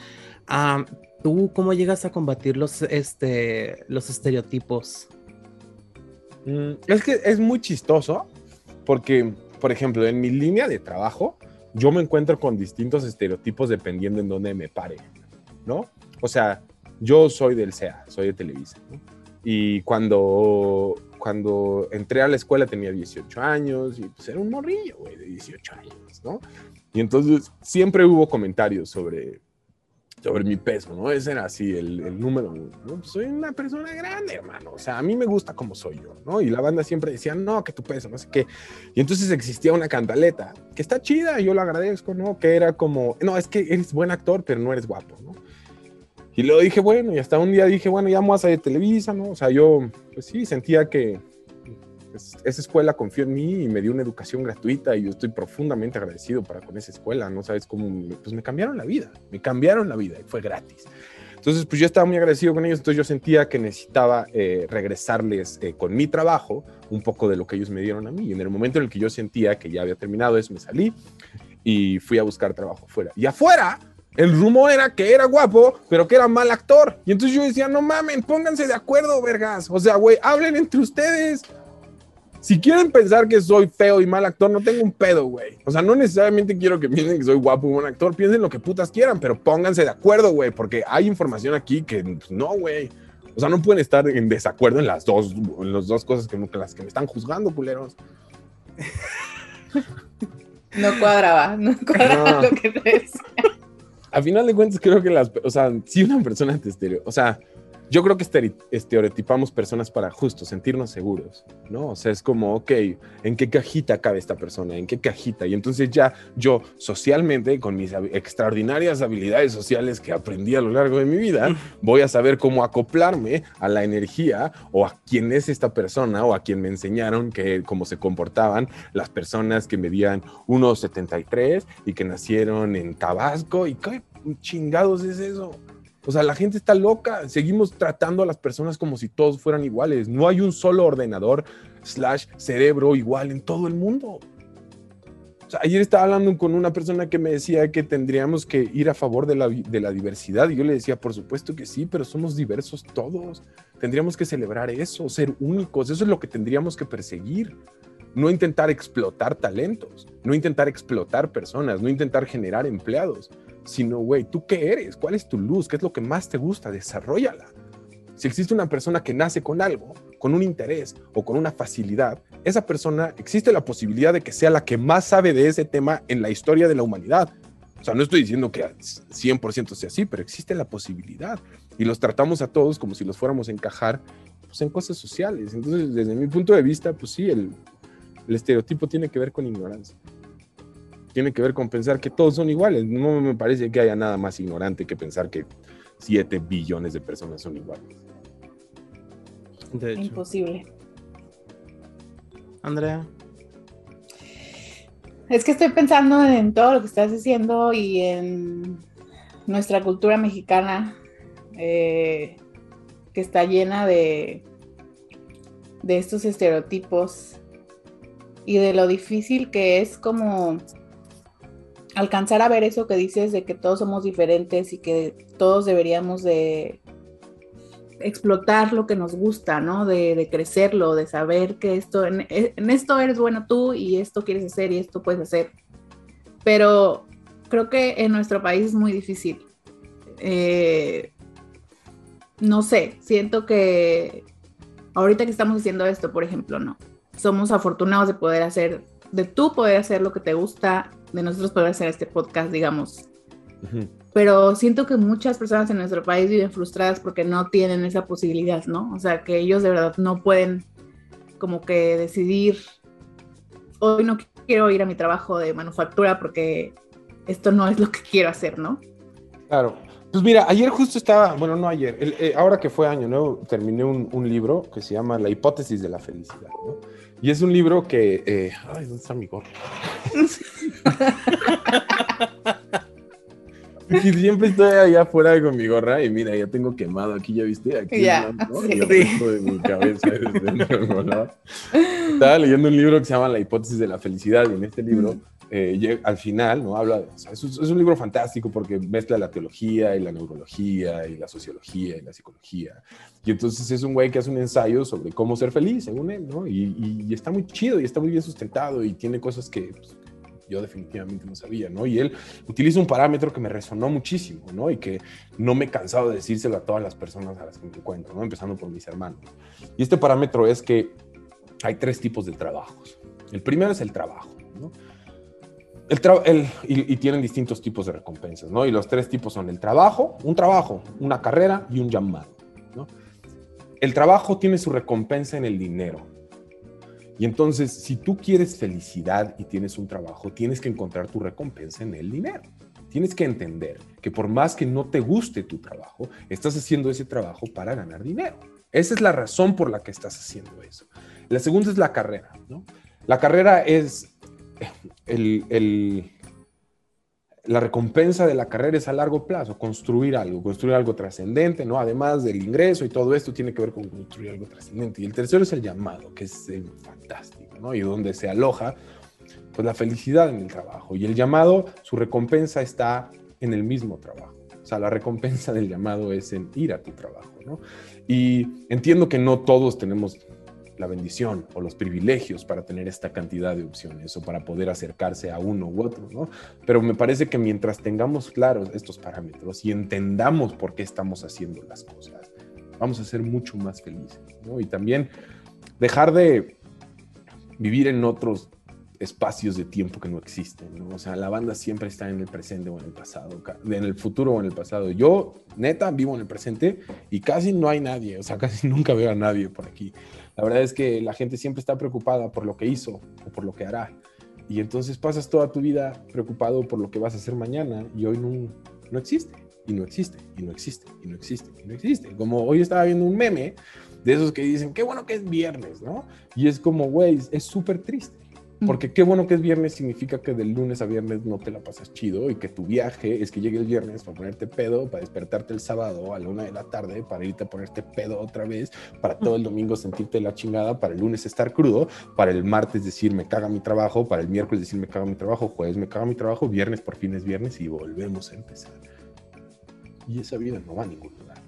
ah, ¿Tú cómo llegas a combatir los, este, los estereotipos? Mm, es que es muy chistoso porque, por ejemplo, en mi línea de trabajo, yo me encuentro con distintos estereotipos dependiendo en dónde me pare, ¿no? O sea, yo soy del CEA, soy de Televisa, ¿no? Y cuando, cuando entré a la escuela tenía 18 años y pues era un morrillo, güey, de 18 años, ¿no? Y entonces siempre hubo comentarios sobre sobre mi peso, ¿no? Ese era así el, número uno, ¿no? Pues soy una persona grande, hermano, o sea, a mí me gusta como soy yo, ¿no? Y la banda siempre decía, no, que tu peso, no sé qué. Y entonces existía una cantaleta, que está chida, y yo lo agradezco, ¿no? Que era como, no, es que eres buen actor, pero no eres guapo, ¿no? Y luego dije, bueno, y hasta un día dije, bueno, ya vamos a de Televisa, ¿no? O sea, yo, pues sí, sentía que, esa escuela confió en mí y me dio una educación gratuita y yo estoy profundamente agradecido para con esa escuela, no sabes cómo, pues me cambiaron la vida, me cambiaron la vida y fue gratis. Entonces, pues yo estaba muy agradecido con ellos, entonces yo sentía que necesitaba eh, regresarles eh, con mi trabajo un poco de lo que ellos me dieron a mí. Y en el momento en el que yo sentía que ya había terminado eso, me salí y fui a buscar trabajo afuera. Y afuera, el rumor era que era guapo, pero que era mal actor. Y entonces yo decía, no mamen, pónganse de acuerdo, vergas. O sea, güey, hablen entre ustedes. Si quieren pensar que soy feo y mal actor, no tengo un pedo, güey. O sea, no necesariamente quiero que piensen que soy guapo y buen actor. Piensen lo que putas quieran, pero pónganse de acuerdo, güey, porque hay información aquí que pues, no, güey. O sea, no pueden estar en desacuerdo en las dos, en las dos cosas que, las que me están juzgando, culeros. [laughs] No cuadraba, no cuadraba lo que te decía. A final de cuentas, creo que las, o sea, si una persona te estereo, o sea, yo creo que estereotipamos personas para justo sentirnos seguros, ¿no? O sea, es como, ok, ¿en qué cajita cabe esta persona? ¿En qué cajita? Y entonces ya yo socialmente, con mis extraordinarias habilidades sociales que aprendí a lo largo de mi vida, voy a saber cómo acoplarme a la energía o a quién es esta persona o a quien me enseñaron que cómo se comportaban las personas que medían 1,73 y que nacieron en Tabasco. ¿Y qué chingados es eso? O sea, la gente está loca. Seguimos tratando a las personas como si todos fueran iguales. No hay un solo ordenador slash cerebro igual en todo el mundo. O sea, ayer estaba hablando con una persona que me decía que tendríamos que ir a favor de la, de la diversidad. Y yo le decía, por supuesto que sí, pero somos diversos todos. Tendríamos que celebrar eso, ser únicos. Eso es lo que tendríamos que perseguir no intentar explotar talentos, no intentar explotar personas, no intentar generar empleados, sino, güey, ¿tú qué eres? ¿Cuál es tu luz? ¿Qué es lo que más te gusta? Desarrollala. Si existe una persona que nace con algo, con un interés o con una facilidad, esa persona existe la posibilidad de que sea la que más sabe de ese tema en la historia de la humanidad. O sea, no estoy diciendo que 100% sea así, pero existe la posibilidad. Y los tratamos a todos como si los fuéramos a encajar pues, en cosas sociales. Entonces, desde mi punto de vista, pues sí, el, el estereotipo tiene que ver con ignorancia tiene que ver con pensar que todos son iguales. No me parece que haya nada más ignorante que pensar que 7 billones de personas son iguales. Imposible. Andrea. Es que estoy pensando en todo lo que estás diciendo y en nuestra cultura mexicana eh, que está llena de, de estos estereotipos y de lo difícil que es como alcanzar a ver eso que dices de que todos somos diferentes y que todos deberíamos de explotar lo que nos gusta, ¿no? De, crecerlo, de saber que esto, en, esto eres bueno tú y esto quieres hacer y esto puedes hacer. Pero creo que en nuestro país es muy difícil. Eh, no sé, siento que ahorita que estamos haciendo esto, por ejemplo, no. Somos afortunados de poder hacer, de tú poder hacer lo que te gusta, de nosotros poder hacer este podcast, digamos. Pero siento que muchas personas en nuestro país viven frustradas porque no tienen esa posibilidad, ¿no? O sea, que ellos de verdad no pueden como que decidir, hoy no quiero ir a mi trabajo de manufactura porque esto no es lo que quiero hacer, ¿no? Claro, pues mira, ayer justo estaba, bueno, no ayer, eh, ahora que fue año nuevo, terminé un, libro que se llama La hipótesis de la felicidad, ¿no? Y es un libro que, eh, ay, ¿dónde está mi gorro? [laughs] [laughs] siempre estoy allá afuera con mi gorra y mira, ya tengo quemado aquí, ya viste, aquí ya, sí. de mi cabeza [laughs] Estaba leyendo un libro que se llama La hipótesis de la felicidad y en este libro eh, al final, ¿no? Habla, es, un libro fantástico porque mezcla la teología y la neurología y la sociología y la psicología. Y entonces es un güey que hace un ensayo sobre cómo ser feliz, según él, ¿no? Y, está muy chido y está muy bien sustentado y tiene cosas que pues, yo definitivamente no sabía, ¿no? Y él utiliza un parámetro que me resonó muchísimo, ¿no? Y que no me he cansado de decírselo a todas las personas a las que me encuentro, ¿no? Empezando por mis hermanos. Y este parámetro es que hay tres tipos de trabajos. El primero es el trabajo, ¿no? El y, tienen distintos tipos de recompensas, ¿no? Y los tres tipos son el trabajo, un trabajo, una carrera y un llamado, ¿no? El trabajo tiene su recompensa en el dinero. Y entonces, si tú quieres felicidad y tienes un trabajo, tienes que encontrar tu recompensa en el dinero. Tienes que entender que por más que no te guste tu trabajo, estás haciendo ese trabajo para ganar dinero. Esa es la razón por la que estás haciendo eso. La segunda es la carrera, ¿no? La carrera es el, la recompensa de la carrera es a largo plazo, construir algo, construir algo trascendente, ¿no? Además del ingreso y todo esto tiene que ver con construir algo trascendente. Y el tercero es el llamado, que es fantástico, ¿no? Y donde se aloja, pues la felicidad en el trabajo. Y el llamado, su recompensa está en el mismo trabajo. O sea, la recompensa del llamado es en ir a tu trabajo, ¿no? Y entiendo que no todos tenemos la bendición o los privilegios para tener esta cantidad de opciones o para poder acercarse a uno u otro, ¿no? Pero me parece que mientras tengamos claros estos parámetros y entendamos por qué estamos haciendo las cosas, vamos a ser mucho más felices, ¿no? Y también dejar de vivir en otros espacios de tiempo que no existen, ¿no? O sea, la banda siempre está en el presente o en el pasado, en el futuro o en el pasado. Yo, neta, vivo en el presente y casi no hay nadie, o sea, casi [laughs] nunca veo a nadie por aquí. La verdad es que la gente siempre está preocupada por lo que hizo o por lo que hará. Y entonces pasas toda tu vida preocupado por lo que vas a hacer mañana y hoy no, no existe, y no existe, y no existe, y no existe, y no existe. Como hoy estaba viendo un meme de esos que dicen, qué bueno que es viernes, ¿no? Y es como, güey, es súper triste porque qué bueno que es viernes significa que del lunes a viernes no te la pasas chido y que tu viaje es que llegue el viernes para ponerte pedo, para despertarte el sábado a la una de la tarde, para irte a ponerte pedo otra vez, para todo el domingo sentirte la chingada, para el lunes estar crudo, para el martes decir me caga mi trabajo, para el miércoles decir me caga mi trabajo, jueves me caga mi trabajo, viernes por fin es viernes y volvemos a empezar. Y esa vida no va a ningún lugar.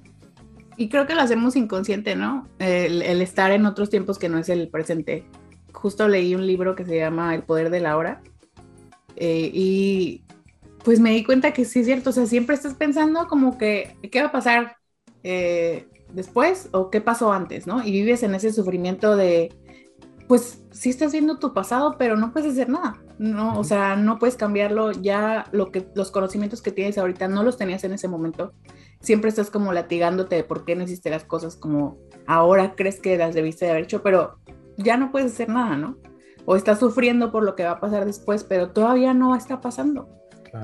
Y creo que lo hacemos inconsciente, ¿no? el estar en otros tiempos que no es el presente justo leí un libro que se llama El poder de la hora eh, y pues me di cuenta que sí es cierto, o sea, siempre estás pensando como que, ¿qué va a pasar eh, después o qué pasó antes, ¿no? Y vives en ese sufrimiento de, pues sí estás viendo tu pasado, pero no puedes hacer nada, ¿no? O sea, no puedes cambiarlo, ya lo que, los conocimientos que tienes ahorita no los tenías en ese momento. Siempre estás como latigándote de por qué no hiciste las cosas como ahora crees que las debiste de haber hecho, pero ya no puedes hacer nada, ¿no? O estás sufriendo por lo que va a pasar después, pero todavía no está pasando.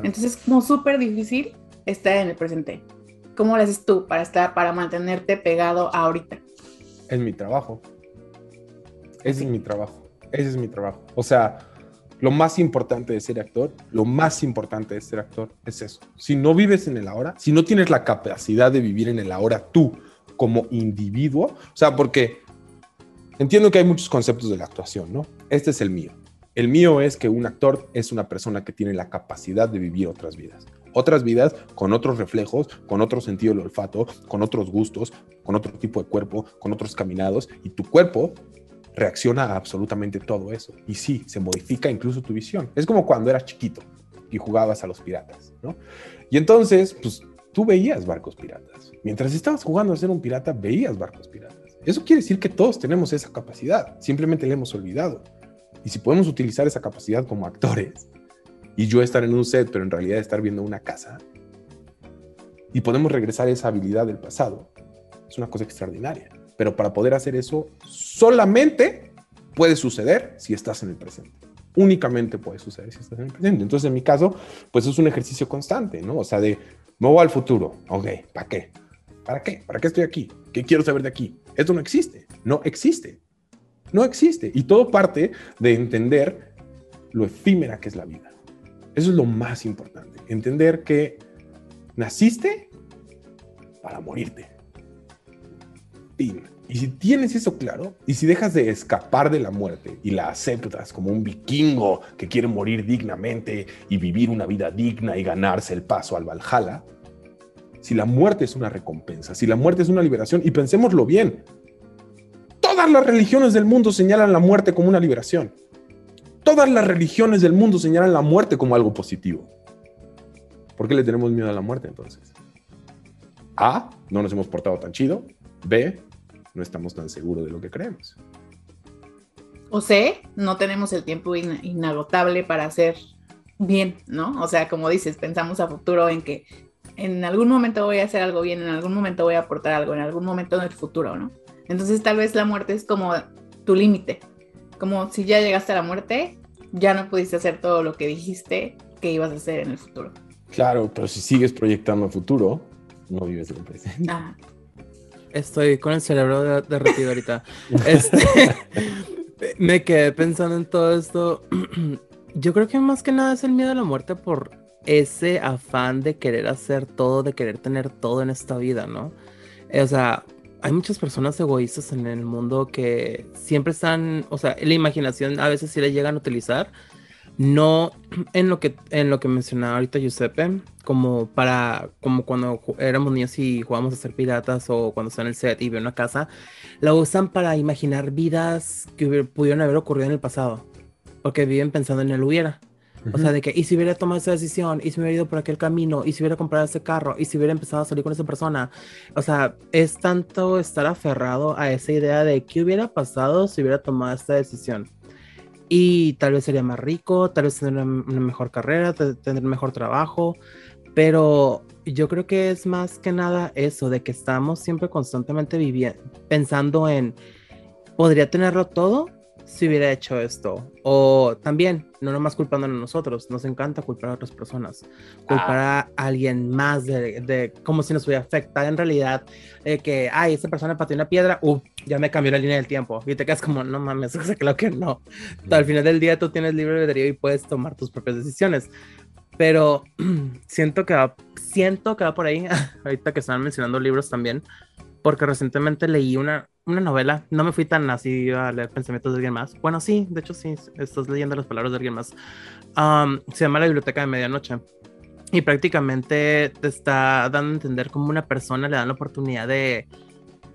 Entonces es como súper difícil estar en el presente. ¿Cómo lo haces tú para estar, para mantenerte pegado ahorita? Es mi trabajo. Ese es mi trabajo. Ese es mi trabajo. O sea, lo más importante de ser actor, lo más importante de ser actor es eso. Si no vives en el ahora, si no tienes la capacidad de vivir en el ahora tú como individuo, o sea, porque Entiendo que hay muchos conceptos de la actuación, ¿no? Este es el mío. El mío es que un actor es una persona que tiene la capacidad de vivir otras vidas. Otras vidas con otros reflejos, con otro sentido del olfato, con otros gustos, con otro tipo de cuerpo, con otros caminados. Y tu cuerpo reacciona a absolutamente todo eso. Y sí, se modifica incluso tu visión. Es como cuando eras chiquito y jugabas a los piratas, ¿no? Y entonces, pues tú veías barcos piratas. Mientras estabas jugando a ser un pirata, veías barcos piratas. Eso quiere decir que todos tenemos esa capacidad, simplemente la hemos olvidado. Y si podemos utilizar esa capacidad como actores, y yo estar en un set, pero en realidad estar viendo una casa, y podemos regresar esa habilidad del pasado, es una cosa extraordinaria. Pero para poder hacer eso, solamente puede suceder si estás en el presente. Únicamente puede suceder si estás en el presente. Entonces, en mi caso, pues es un ejercicio constante, ¿no? O sea, de, me voy al futuro. Ok, ¿para qué? ¿Para qué? ¿Para qué estoy aquí? ¿Qué quiero saber de aquí? Esto no existe. No existe. No existe. Y todo parte de entender lo efímera que es la vida. Eso es lo más importante. Entender que naciste para morirte. Y si tienes eso claro, y si dejas de escapar de la muerte y la aceptas como un vikingo que quiere morir dignamente y vivir una vida digna y ganarse el paso al Valhalla, si la muerte es una recompensa, si la muerte es una liberación, y pensémoslo bien, todas las religiones del mundo señalan la muerte como una liberación. Todas las religiones del mundo señalan la muerte como algo positivo. ¿Por qué le tenemos miedo a la muerte entonces? A, no nos hemos portado tan chido. B, no estamos tan seguros de lo que creemos. O C, no tenemos el tiempo inagotable para hacer bien, ¿no? O sea, como dices, pensamos a futuro en que en algún momento voy a hacer algo bien, en algún momento voy a aportar algo, en algún momento en el futuro, ¿no? Entonces tal vez la muerte es como tu límite, como si ya llegaste a la muerte, ya no pudiste hacer todo lo que dijiste que ibas a hacer en el futuro. Claro, pero si sigues proyectando el futuro, no vives el presente. Ah. Estoy con el cerebro derretido ahorita. [laughs] Este, me quedé pensando en todo esto. [clears throat] Yo creo que más que nada es el miedo a la muerte por ese afán de querer hacer todo, de querer tener todo en esta vida, ¿no? O sea, hay muchas personas egoístas en el mundo que siempre están, o sea, la imaginación a veces sí la llegan a utilizar, no [clears throat] en lo que en lo que mencionaba ahorita Giuseppe, como para como cuando éramos niños y jugábamos a ser piratas o cuando están en el set y ven una casa, la usan para imaginar vidas que pudieron haber ocurrido en el pasado, porque viven pensando en el hubiera. O sea, de que, y si hubiera tomado esa decisión, y si hubiera ido por aquel camino, y si hubiera comprado ese carro, y si hubiera empezado a salir con esa persona. O sea, es tanto estar aferrado a esa idea de qué hubiera pasado si hubiera tomado esta decisión. Y tal vez sería más rico, tal vez tendría una mejor carrera, tendría mejor trabajo, pero yo creo que es más que nada eso, de que estamos siempre constantemente viviendo, pensando en, ¿podría tenerlo todo? Si hubiera hecho esto. O también, no nomás culpándonos a nosotros, nos encanta culpar a otras personas. Culpar ah. a alguien más de, de, como si nos hubiera afectado en realidad. de que, ay, esta persona pateó una piedra, uh, ya me cambió la línea del tiempo. Y te quedas como, no mames, [laughs] claro que no. Al final del día tú tienes libre albedrío y puedes tomar tus propias decisiones. Pero [clears throat] siento que va, siento que va por ahí, [laughs] ahorita que están mencionando libros también, porque recientemente leí una, una novela, no me fui tan así a leer pensamientos de alguien más. Bueno, sí, de hecho sí, estás leyendo las palabras de alguien más. se llama La Biblioteca de Medianoche. Y prácticamente te está dando a entender cómo una persona le dan la oportunidad de,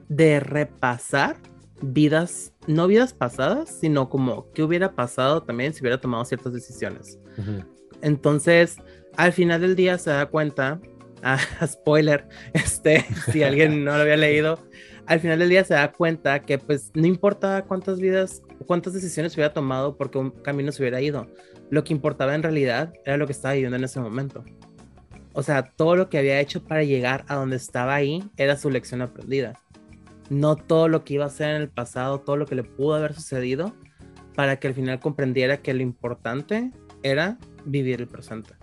de repasar vidas, no vidas pasadas, sino como qué hubiera pasado también si hubiera tomado ciertas decisiones. Entonces, al final del día se da cuenta, ah, [laughs] spoiler, este, [laughs] si alguien no lo había leído, al final del día se da cuenta que pues no importa cuántas vidas, cuántas decisiones hubiera tomado porque un camino se hubiera ido. Lo que importaba en realidad era lo que estaba viviendo en ese momento. O sea, todo lo que había hecho para llegar a donde estaba ahí era su lección aprendida. No todo lo que iba a hacer en el pasado, todo lo que le pudo haber sucedido, para que al final comprendiera que lo importante era vivir el presente.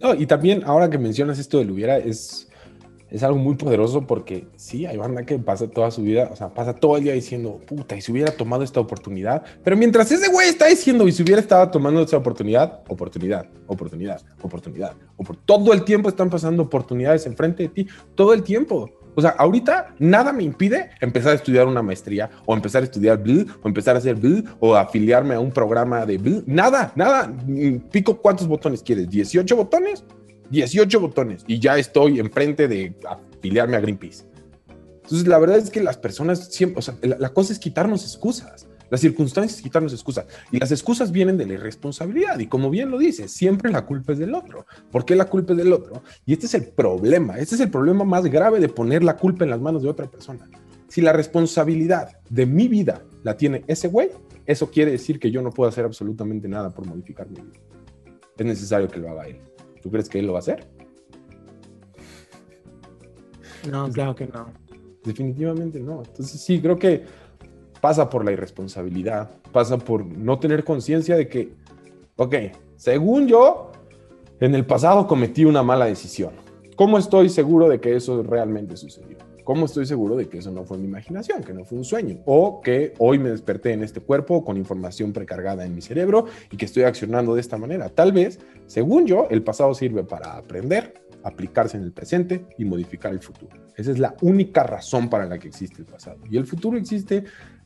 No, y también ahora que mencionas esto del hubiera, es, es algo muy poderoso porque sí, hay banda que pasa toda su vida, o sea, pasa todo el día diciendo, puta, y si hubiera tomado esta oportunidad, pero mientras ese güey está diciendo, y si hubiera estado tomando esta oportunidad, oportunidad, oportunidad, oportunidad, por todo el tiempo están pasando oportunidades enfrente de ti, todo el tiempo. O sea, ahorita nada me impide empezar a estudiar una maestría o empezar a estudiar Bill o empezar a hacer Bill o afiliarme a un programa de Bill. Nada, nada. Pico cuántos botones quieres. 18 botones. 18 botones y ya estoy enfrente de afiliarme a Greenpeace. Entonces, la verdad es que las personas siempre, o sea, la, cosa es quitarnos excusas. Las circunstancias quitarnos excusas. Y las excusas vienen de la irresponsabilidad. Y como bien lo dice, siempre la culpa es del otro. ¿Por qué la culpa es del otro? Y este es el problema. Este es el problema más grave de poner la culpa en las manos de otra persona. Si la responsabilidad de mi vida la tiene ese güey, eso quiere decir que yo no puedo hacer absolutamente nada por modificar mi vida. Es necesario que lo haga él. ¿Tú crees que él lo va a hacer? No, claro que no. Definitivamente no. Entonces sí, creo que pasa por la irresponsabilidad, pasa por no tener conciencia de que, ok, según yo, en el pasado cometí una mala decisión. ¿Cómo estoy seguro de que eso realmente sucedió? ¿Cómo estoy seguro de que eso no fue mi imaginación, que no fue un sueño? O que hoy me desperté en este cuerpo con información precargada en mi cerebro y que estoy accionando de esta manera. Tal vez, según yo, el pasado sirve para aprender, aplicarse en el presente y modificar el futuro. Esa es la única razón para la que existe el pasado. Y el futuro existe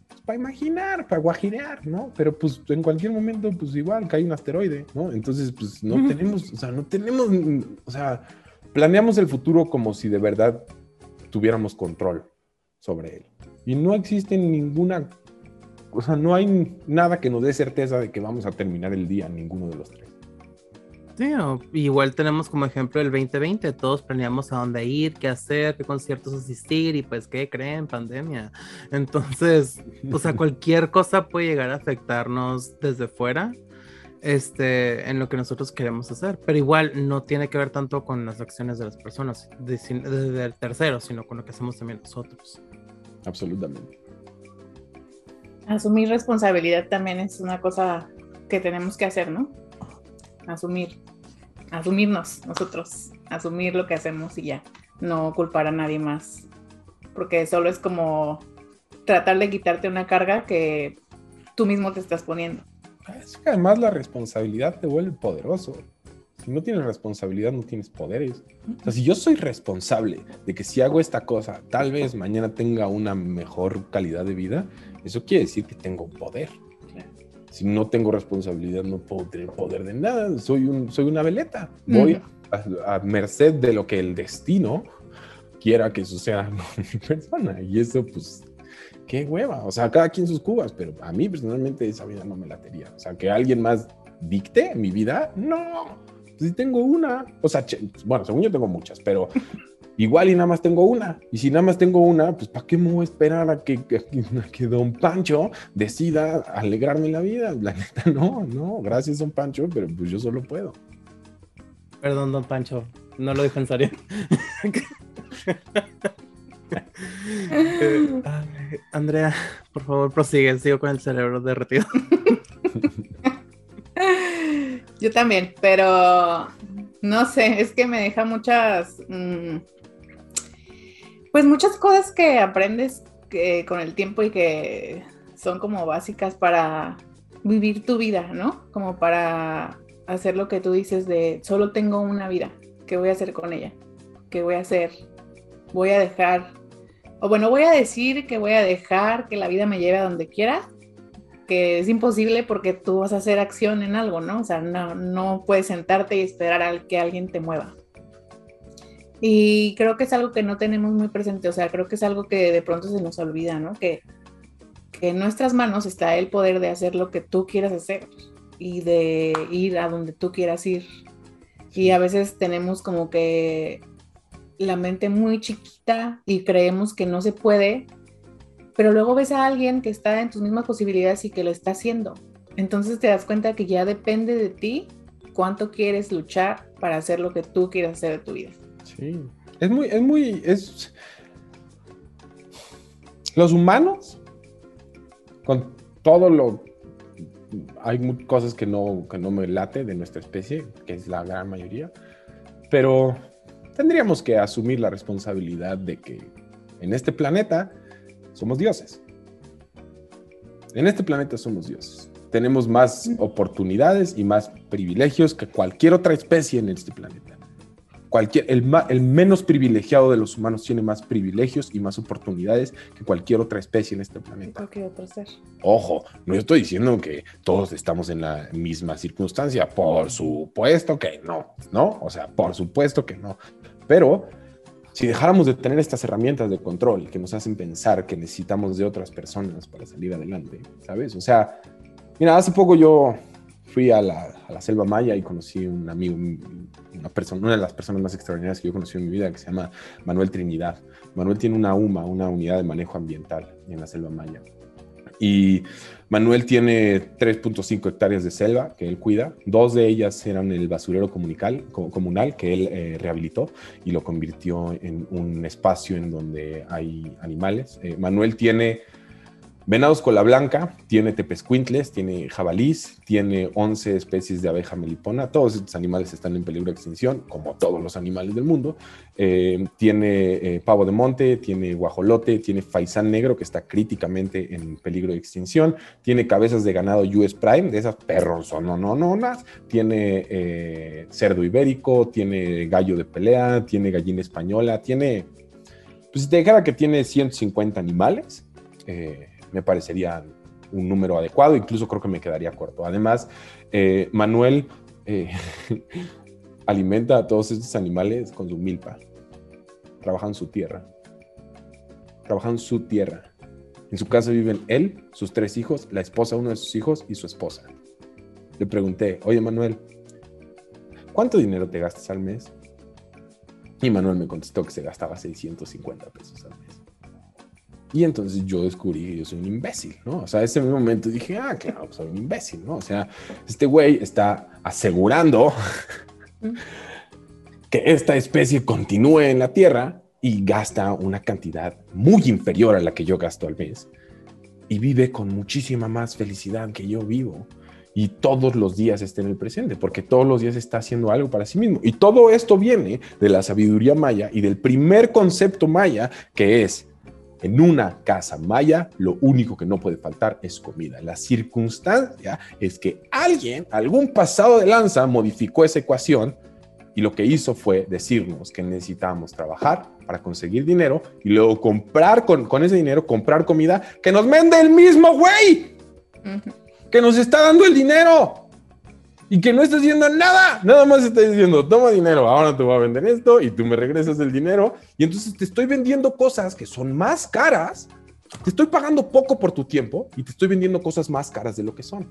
pues, para imaginar, para guajirear, ¿no? Pero pues en cualquier momento, pues igual cae un asteroide, ¿no? Entonces, pues no tenemos, o sea, no tenemos, o sea, planeamos el futuro como si de verdad tuviéramos control sobre él. Y no existe ninguna, o sea, no hay nada que nos dé certeza de que vamos a terminar el día, ninguno de los tres. Sí, igual tenemos como ejemplo el 2020, todos planeamos a dónde ir, qué hacer, qué conciertos asistir y pues qué creen, pandemia. Entonces, o sea, [laughs] cualquier cosa puede llegar a afectarnos desde fuera este, en lo que nosotros queremos hacer, pero igual no tiene que ver tanto con las acciones de las personas, desde el tercero, sino con lo que hacemos también nosotros. Absolutamente. Asumir responsabilidad también es una cosa que tenemos que hacer, ¿no? Asumir, asumirnos nosotros, asumir lo que hacemos y ya, no culpar a nadie más, porque solo es como tratar de quitarte una carga que tú mismo te estás poniendo. Es que además la responsabilidad te vuelve poderoso. Si no tienes responsabilidad, no tienes poderes. O sea, si yo soy responsable de que si hago esta cosa, tal vez mañana tenga una mejor calidad de vida, eso quiere decir que tengo poder. Si no tengo responsabilidad, no puedo tener poder de nada. Soy, un, soy una veleta. Voy a, a, merced de lo que el destino quiera que eso sea [laughs] mi persona. Y eso, pues, qué hueva. O sea, cada quien sus cubas, pero a mí personalmente esa vida no me latería. O sea, que alguien más dicte mi vida, no. Si tengo una, o sea, bueno, según yo tengo muchas, pero igual y nada más tengo una. Y si nada más tengo una, pues ¿para qué me voy a esperar a que, que, don Pancho decida alegrarme la vida? La neta, no, no, gracias don Pancho, pero pues yo solo puedo. Perdón, don Pancho, no lo dijo en serio. Eh, Andrea, por favor, prosigue. Sigo con el cerebro derretido. [laughs] Yo también, pero no sé, es que me deja muchas, mm, pues muchas cosas que aprendes que, con el tiempo y que son como básicas para vivir tu vida, ¿no? Como para hacer lo que tú dices de solo tengo una vida, ¿qué voy a hacer con ella? ¿Qué voy a hacer? Voy a dejar o bueno, voy a decir que voy a dejar que la vida me lleve a donde quiera, que es imposible porque tú vas a hacer acción en algo, ¿no? O sea, no, no puedes sentarte y esperar a que alguien te mueva. Y creo que es algo que no tenemos muy presente, o sea, creo que es algo que de pronto se nos olvida, ¿no? Que, que en nuestras manos está el poder de hacer lo que tú quieras hacer y de ir a donde tú quieras ir. Y a veces tenemos como que la mente muy chiquita y creemos que no se puede, pero luego ves a alguien que está en tus mismas posibilidades y que lo está haciendo. Entonces te das cuenta que ya depende de ti cuánto quieres luchar para hacer lo que tú quieras hacer de tu vida. Sí, es muy, es muy, es... Los humanos, con todo lo... Hay cosas que no, que no me late de nuestra especie, que es la gran mayoría, pero tendríamos que asumir la responsabilidad de que en este planeta somos dioses. En este planeta somos dioses. Tenemos más oportunidades y más privilegios que cualquier otra especie en este planeta. Cualquier, el, ma- el menos privilegiado de los humanos tiene más privilegios y más oportunidades que cualquier otra especie en este planeta. Cualquier otro ser. Ojo, no estoy diciendo que todos estamos en la misma circunstancia, por supuesto que no, ¿no? O sea, por supuesto que no. Pero si dejáramos de tener estas herramientas de control que nos hacen pensar que necesitamos de otras personas para salir adelante, ¿sabes? O sea, mira, hace poco yo fui a la, a la selva maya y conocí un amigo, una, persona, una de las personas más extraordinarias que yo conocí en mi vida, que se llama Manuel Trinidad. Manuel tiene una UMA, una unidad de manejo ambiental en la selva maya. Y Manuel tiene 3.5 hectáreas de selva que él cuida. Dos de ellas eran el basurero comunal que él eh, rehabilitó y lo convirtió en un espacio en donde hay animales. Eh, Manuel tiene venados cola blanca, tiene tepescuintles, tiene jabalís, tiene 11 especies de abeja melipona. Todos estos animales están en peligro de extinción, como todos los animales del mundo. Eh, tiene eh, pavo de monte, tiene guajolote, tiene faisán negro que está críticamente en peligro de extinción, tiene cabezas de ganado US Prime, de esas perros son no, no, no, nas. tiene eh, cerdo ibérico, tiene gallo de pelea, tiene gallina española, tiene, pues si te dijera que tiene 150 animales, eh, me parecería un número adecuado, incluso creo que me quedaría corto. Además, eh, Manuel eh, [laughs] alimenta a todos estos animales con su milpa trabajan su tierra. Trabajan su tierra. En su casa viven él, sus tres hijos, la esposa, uno de sus hijos y su esposa. Le pregunté, oye Manuel, ¿cuánto dinero te gastas al mes? Y Manuel me contestó que se gastaba 650 pesos al mes. Y entonces yo descubrí que yo soy un imbécil, ¿no? O sea, ese mismo momento dije, ah, claro, pues soy un imbécil, ¿no? O sea, este güey está asegurando [laughs] que esta especie continúe en la Tierra y gasta una cantidad muy inferior a la que yo gasto al mes. Y vive con muchísima más felicidad que yo vivo. Y todos los días está en el presente, porque todos los días está haciendo algo para sí mismo. Y todo esto viene de la sabiduría maya y del primer concepto maya, que es, en una casa maya, lo único que no puede faltar es comida. La circunstancia es que alguien, algún pasado de lanza, modificó esa ecuación y lo que hizo fue decirnos que necesitábamos trabajar para conseguir dinero y luego comprar con, con ese dinero, comprar comida que nos vende el mismo güey, que nos está dando el dinero y que no está haciendo nada. Nada más está diciendo, toma dinero, ahora te voy a vender esto y tú me regresas el dinero. Y entonces te estoy vendiendo cosas que son más caras. Te estoy pagando poco por tu tiempo y te estoy vendiendo cosas más caras de lo que son.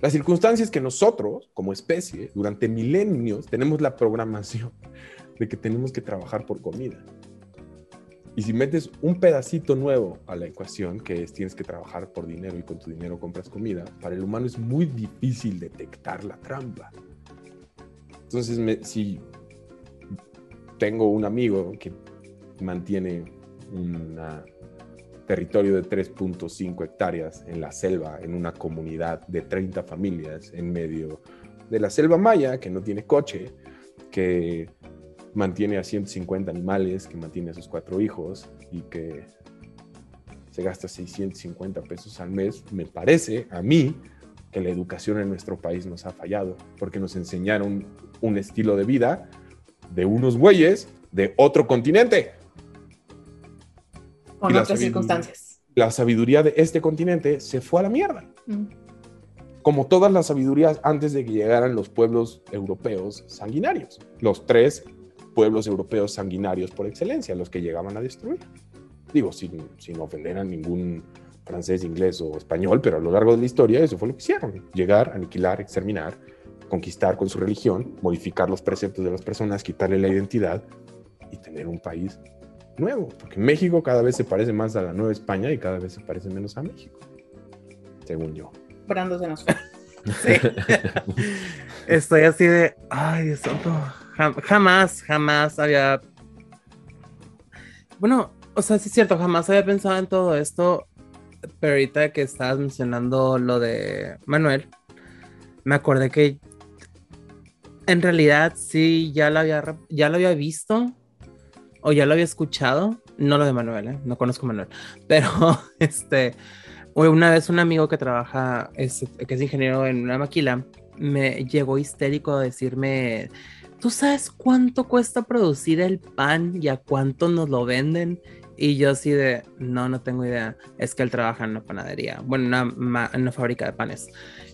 La circunstancia es que nosotros, como especie, durante milenios tenemos la programación de que tenemos que trabajar por comida. Y si metes un pedacito nuevo a la ecuación, que es tienes que trabajar por dinero y con tu dinero compras comida, para el humano es muy difícil detectar la trampa. Entonces, me- si tengo un amigo que mantiene un territorio de 3.5 hectáreas en la selva, en una comunidad de 30 familias en medio de la selva maya, que no tiene coche, que mantiene a 150 animales, que mantiene a sus cuatro hijos y que se gasta 650 pesos al mes, me parece a mí que la educación en nuestro país nos ha fallado, porque nos enseñaron un estilo de vida de unos güeyes de otro continente. Con Y otras circunstancias. La sabiduría de este continente se fue a la mierda. Mm. como todas las sabidurías antes de que llegaran los pueblos europeos sanguinarios, los tres pueblos europeos sanguinarios por excelencia, los que llegaban a destruir. Digo, sin, sin ofender a ningún francés, inglés o español, pero a lo largo de la historia eso fue lo que hicieron, llegar, aniquilar, exterminar, conquistar con su religión, modificar los preceptos de las personas, quitarle la identidad y tener un país nuevo, porque México cada vez se parece más a la Nueva España y cada vez se parece menos a México, según yo. Brando se nos fue. Estoy así de, ay, Dios santo, jamás, jamás había... Bueno, o sea, sí es cierto, jamás había pensado en todo esto, pero ahorita que estabas mencionando lo de Manuel, me acordé que en realidad sí, ya lo había, ya había visto o ya lo había escuchado, no lo de Manuel, ¿eh? no conozco a Manuel, [laughs] pero este, una vez un amigo que trabaja, es, que es ingeniero en una maquila, me llegó histérico a decirme, ¿tú sabes cuánto cuesta producir el pan y a cuánto nos lo venden? Y yo así de, no, no tengo idea. Es que él trabaja en una panadería, bueno, una, una fábrica de panes.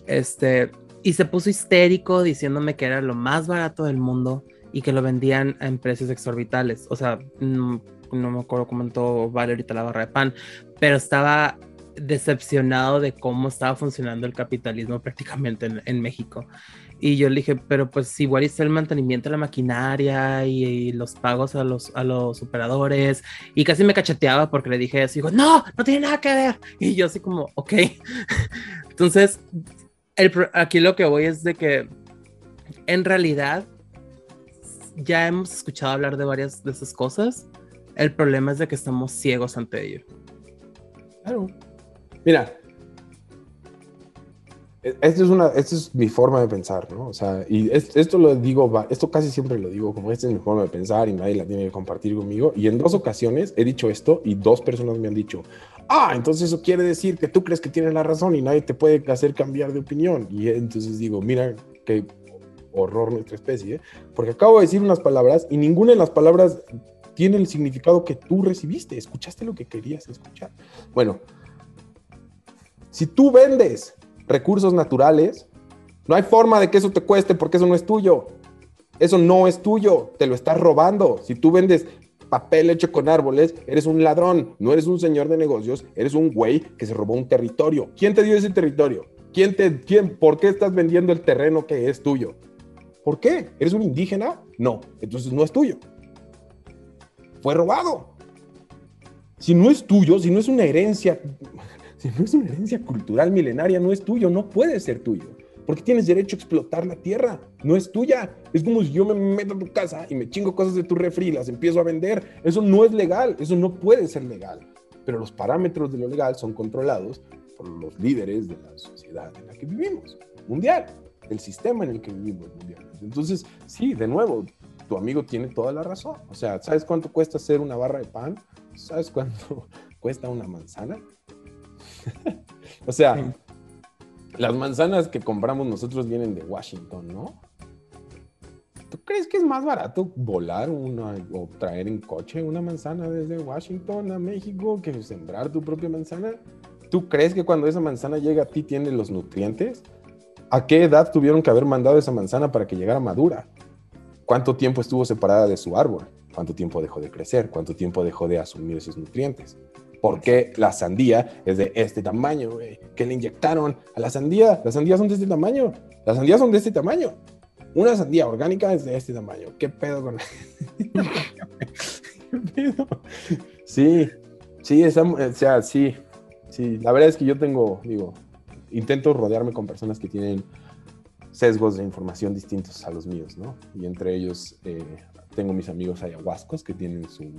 Este, y se puso histérico diciéndome que era lo más barato del mundo y que lo vendían en precios exorbitales. O sea, no, me acuerdo cómo vale ahorita la barra de pan, pero estaba decepcionado de cómo estaba funcionando el capitalismo [laughs] prácticamente en, México. Y yo le dije, pero pues igual hice el mantenimiento de la maquinaria y, los pagos a los, a los operadores. Y casi me cacheteaba porque le dije eso. Y no, no tiene nada que ver. Y yo así como, ok. [laughs] Entonces, aquí lo que voy es de que en realidad ya hemos escuchado hablar de varias de esas cosas. El problema es de que estamos ciegos ante ello. Claro. Mira, esta es, una, esta es mi forma de pensar, ¿no? O sea, y esto lo digo, esto casi siempre lo digo, como esta es mi forma de pensar y nadie la tiene que compartir conmigo. Y en dos ocasiones he dicho esto y dos personas me han dicho, ah, entonces eso quiere decir que tú crees que tienes la razón y nadie te puede hacer cambiar de opinión. Y entonces digo, mira qué horror nuestra especie, ¿eh? porque acabo de decir unas palabras y ninguna de las palabras tiene el significado que tú recibiste, escuchaste lo que querías escuchar. Bueno, si tú vendes recursos naturales, no hay forma de que eso te cueste porque eso no es tuyo. Eso no es tuyo, te lo estás robando. Si tú vendes papel hecho con árboles, eres un ladrón, no eres un señor de negocios, eres un güey que se robó un territorio. ¿Quién te dio ese territorio? ¿Quién te, quién, ¿Por qué estás vendiendo el terreno que es tuyo? ¿Por qué? ¿Eres un indígena? No, entonces no es tuyo. Fue robado. Si no es tuyo, si no es una herencia si no es una herencia cultural milenaria, no es tuyo, no puede ser tuyo. Porque tienes derecho a explotar la tierra, no es tuya. Es como si yo me meto a tu casa y me chingo cosas de tu refri y las empiezo a vender. Eso no es legal, eso no puede ser legal. Pero los parámetros de lo legal son controlados por los líderes de la sociedad en la que vivimos, mundial, del sistema en el que vivimos mundial. Entonces, sí, de nuevo, tu amigo tiene toda la razón. O sea, ¿sabes cuánto cuesta hacer una barra de pan? ¿Sabes cuánto [laughs] cuesta una manzana? [laughs] o sea, las manzanas que compramos nosotros vienen de Washington, ¿no? ¿Tú crees que es más barato volar una, o traer en coche una manzana desde Washington a México que sembrar tu propia manzana? ¿Tú crees que cuando esa manzana llega a ti tiene los nutrientes? ¿A qué edad tuvieron que haber mandado esa manzana para que llegara madura? ¿Cuánto tiempo estuvo separada de su árbol? ¿Cuánto tiempo dejó de crecer? ¿Cuánto tiempo dejó de asumir esos nutrientes? ¿Por qué la sandía es de este tamaño, güey? ¿Qué le inyectaron a la sandía? Las sandías son de este tamaño. Las sandías son de este tamaño. Una sandía orgánica es de este tamaño. ¿Qué pedo con [laughs] ¿Qué pedo? Sí, sí, o sea, sí, sí. La verdad es que yo tengo, digo, intento rodearme con personas que tienen sesgos de información distintos a los míos, ¿no? Y entre ellos eh, tengo mis amigos ayahuascos que tienen su,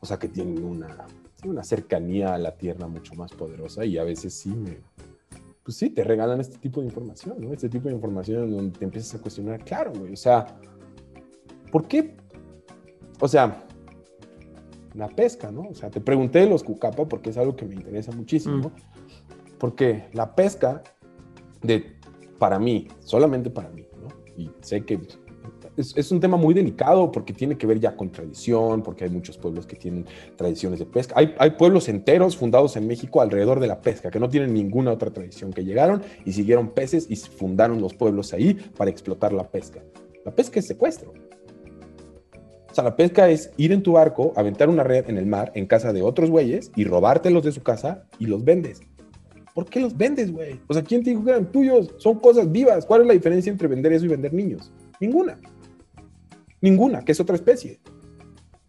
o sea, que tienen una una cercanía a la tierra mucho más poderosa y a veces sí me, pues sí, te regalan este tipo de información, ¿no? Este tipo de información donde te empiezas a cuestionar, claro, güey, o sea, ¿por qué? O sea, la pesca, ¿no? O sea, te pregunté de los cucapa porque es algo que me interesa muchísimo, mm. porque la pesca, de, para mí, solamente para mí, ¿no? Y sé que es, un tema muy delicado porque tiene que ver ya con tradición, porque hay muchos pueblos que tienen tradiciones de pesca. Hay, hay pueblos enteros fundados en México alrededor de la pesca, que no tienen ninguna otra tradición, que llegaron y siguieron peces y fundaron los pueblos ahí para explotar la pesca. La pesca es secuestro. O sea, la pesca es ir en tu barco, aventar una red en el mar, en casa de otros güeyes, y robártelos de su casa y los vendes. ¿Por qué los vendes, güey? O sea, ¿quién te dijo que eran tuyos? Son cosas vivas. ¿Cuál es la diferencia entre vender eso y vender niños? Ninguna. Ninguna, que es otra especie.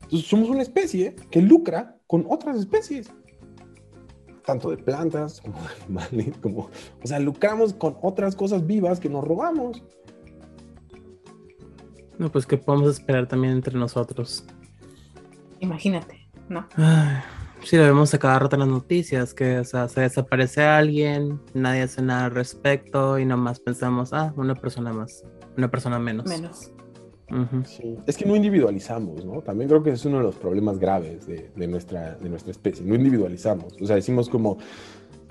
Entonces somos una especie que lucra con otras especies. Tanto de plantas como de animales, como, o sea, lucramos con otras cosas vivas que nos robamos. No, pues que podemos esperar también entre nosotros. Imagínate, ¿no? sí, lo vemos a cada rato en las noticias, que o sea, se desaparece alguien, nadie hace nada al respecto y nomás pensamos, ah, una persona más, una persona menos. Menos. Es que no individualizamos, ¿no? También creo que es uno de los problemas graves de, nuestra, de nuestra especie. No individualizamos. O sea, decimos como,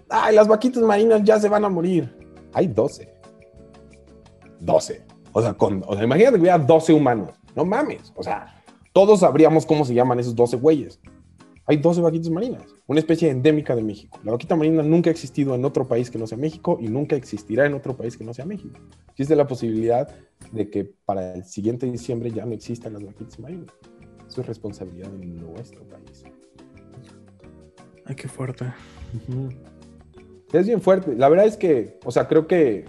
ay, las vaquitas marinas ya se van a morir. Hay 12. 12. O sea, con, o sea, imagínate que hubiera 12 humanos. No mames. O sea, todos sabríamos cómo se llaman esos 12 güeyes. Hay 12 vaquitas marinas, una especie endémica de México. La vaquita marina nunca ha existido en otro país que no sea México y nunca existirá en otro país que no sea México. Existe la posibilidad de que para el siguiente diciembre ya no existan las vaquitas marinas. Eso es responsabilidad de nuestro país. Ay, qué fuerte. Es bien fuerte. La verdad es que, o sea, creo que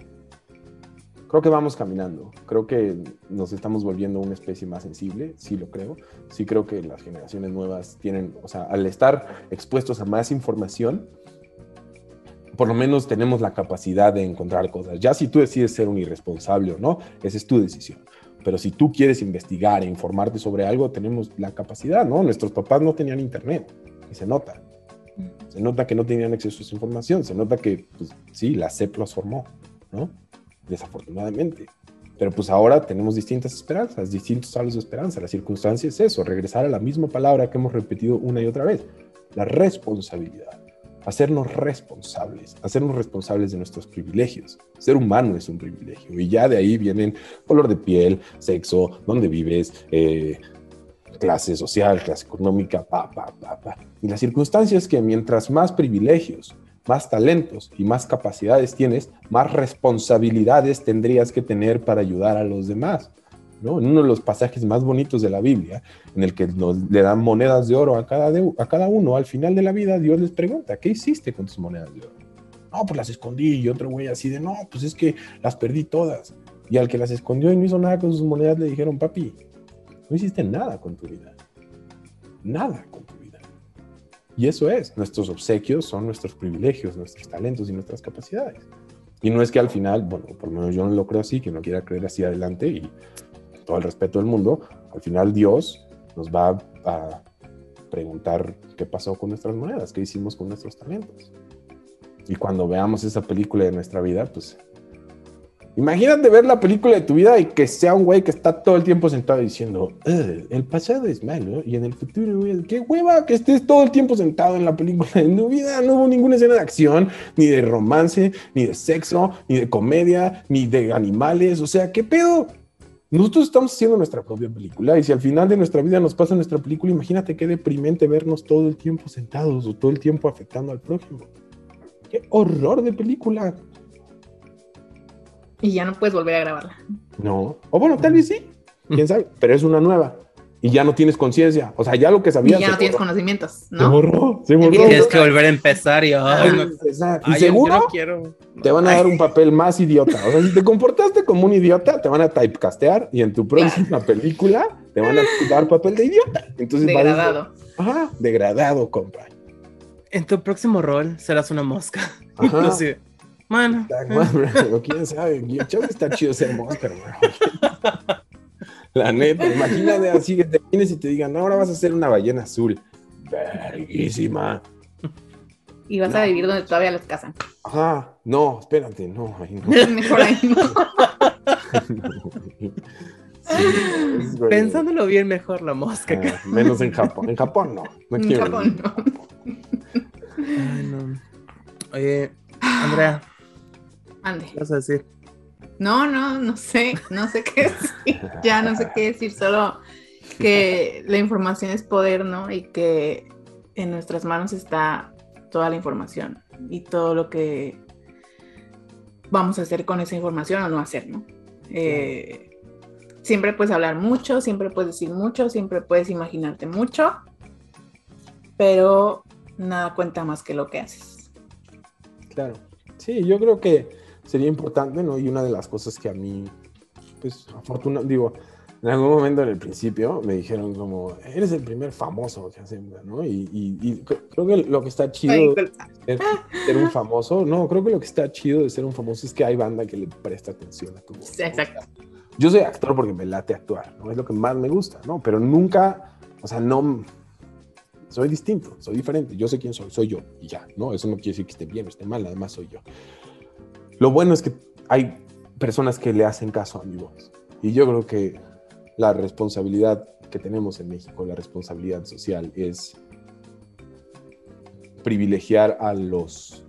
creo que vamos caminando. Creo que nos estamos volviendo una especie más sensible, sí lo creo. Sí creo que las generaciones nuevas tienen, o sea, al estar expuestos a más información, por lo menos tenemos la capacidad de encontrar cosas. Ya si tú decides ser un irresponsable o no, esa es tu decisión. Pero si tú quieres investigar e informarte sobre algo, tenemos la capacidad, ¿no? Nuestros papás no tenían internet y se nota. Se nota que no tenían acceso a esa información, se nota que, pues, sí, la CEP los formó, ¿no? Desafortunadamente. Pero pues ahora tenemos distintas esperanzas, distintos salos de esperanza. La circunstancia es eso, regresar a la misma palabra que hemos repetido una y otra vez, la responsabilidad. Hacernos responsables, hacernos responsables de nuestros privilegios. Ser humano es un privilegio y ya de ahí vienen color de piel, sexo, dónde vives, eh, clase social, clase económica, pa, pa, pa, pa. Y la circunstancia es que mientras más privilegios, más talentos y más capacidades tienes, más responsabilidades tendrías que tener para ayudar a los demás. ¿no? En uno de los pasajes más bonitos de la Biblia, en el que nos, le dan monedas de oro a cada, a cada uno, al final de la vida Dios les pregunta, ¿qué hiciste con tus monedas de oro? No, pues las escondí. Y otro güey así de, no, pues es que las perdí todas. Y al que las escondió y no hizo nada con sus monedas le dijeron, papi, no hiciste nada con tu vida. Nada con tu vida. Y eso es, nuestros obsequios son nuestros privilegios, nuestros talentos y nuestras capacidades. Y no es que al final, bueno, por lo menos yo no lo creo así, que no quiera creer así adelante y todo el respeto del mundo, al final Dios nos va a preguntar qué pasó con nuestras monedas, qué hicimos con nuestros talentos. Y cuando veamos esa película de nuestra vida, pues Imagínate ver la película de tu vida y que sea un güey que está todo el tiempo sentado diciendo, el pasado es malo y en el futuro, güey, qué hueva que estés todo el tiempo sentado en la película. En tu vida no hubo ninguna escena de acción, ni de romance, ni de sexo, ni de comedia, ni de animales. O sea, ¿qué pedo? Nosotros estamos haciendo nuestra propia película y si al final de nuestra vida nos pasa nuestra película, imagínate qué deprimente vernos todo el tiempo sentados o todo el tiempo afectando al prójimo. Qué horror de película. Y ya no puedes volver a grabarla. No. O bueno, tal vez sí. Quién sabe. Pero es una nueva. Y ya no tienes conciencia. O sea, ya lo que sabías. Y ya no tienes conocimientos. ¿no? Se borró. Se borró. Tienes que volver a empezar y. Ay, no. Exacto. Y seguro te van a dar un papel más idiota. O sea, si te comportaste como un idiota, te van a typecastear y en tu próxima película te van a dar papel de idiota. Entonces, degradado. Ajá, degradado, compa. En tu próximo rol serás una mosca. Ajá. [laughs] Mano. o quién sabe. Chavo está chido ser mosca, hermano. [laughs] La neta, imagínate así que te vienes y te digan, ahora vas a ser una ballena azul. Verguísima. Y vas a vivir donde todavía los casan. Ajá, no, espérate, no, ahí no. [laughs] Mejor ahí no. [laughs] sí, Pensándolo bien, mejor la mosca. Ah, menos en Japón. En Japón no. no en Japón no. Ay, no. Oye, Andrea. Ande. ¿Qué vas a decir? No, no, no sé, no sé qué decir. Ya no sé qué decir, solo que la información es poder, ¿no? Y que en nuestras manos está toda la información y todo lo que vamos a hacer con esa información o no hacer, ¿no? Eh, siempre puedes hablar mucho, siempre puedes decir mucho, siempre puedes imaginarte mucho, pero nada cuenta más que lo que haces. Claro. Sí, yo creo que sería importante, ¿no? Y una de las cosas que a mí, pues, afortunadamente, digo, en algún momento en el principio me dijeron como, eres el primer famoso que hace, ¿no? Y, creo que lo que está chido de ser, un famoso, no, creo que lo que está chido de ser un famoso es que hay banda que le presta atención a tu voz. Exacto. Yo soy actor porque me late actuar, ¿no? Es lo que más me gusta, ¿no? Pero nunca, o sea, no, soy distinto, soy diferente, yo sé quién soy, soy yo y ya, ¿no? Eso no quiere decir que esté bien o esté mal, además soy yo. Lo bueno es que hay personas que le hacen caso a mi voz. Y yo creo que la responsabilidad que tenemos en México, la responsabilidad social, es privilegiar a los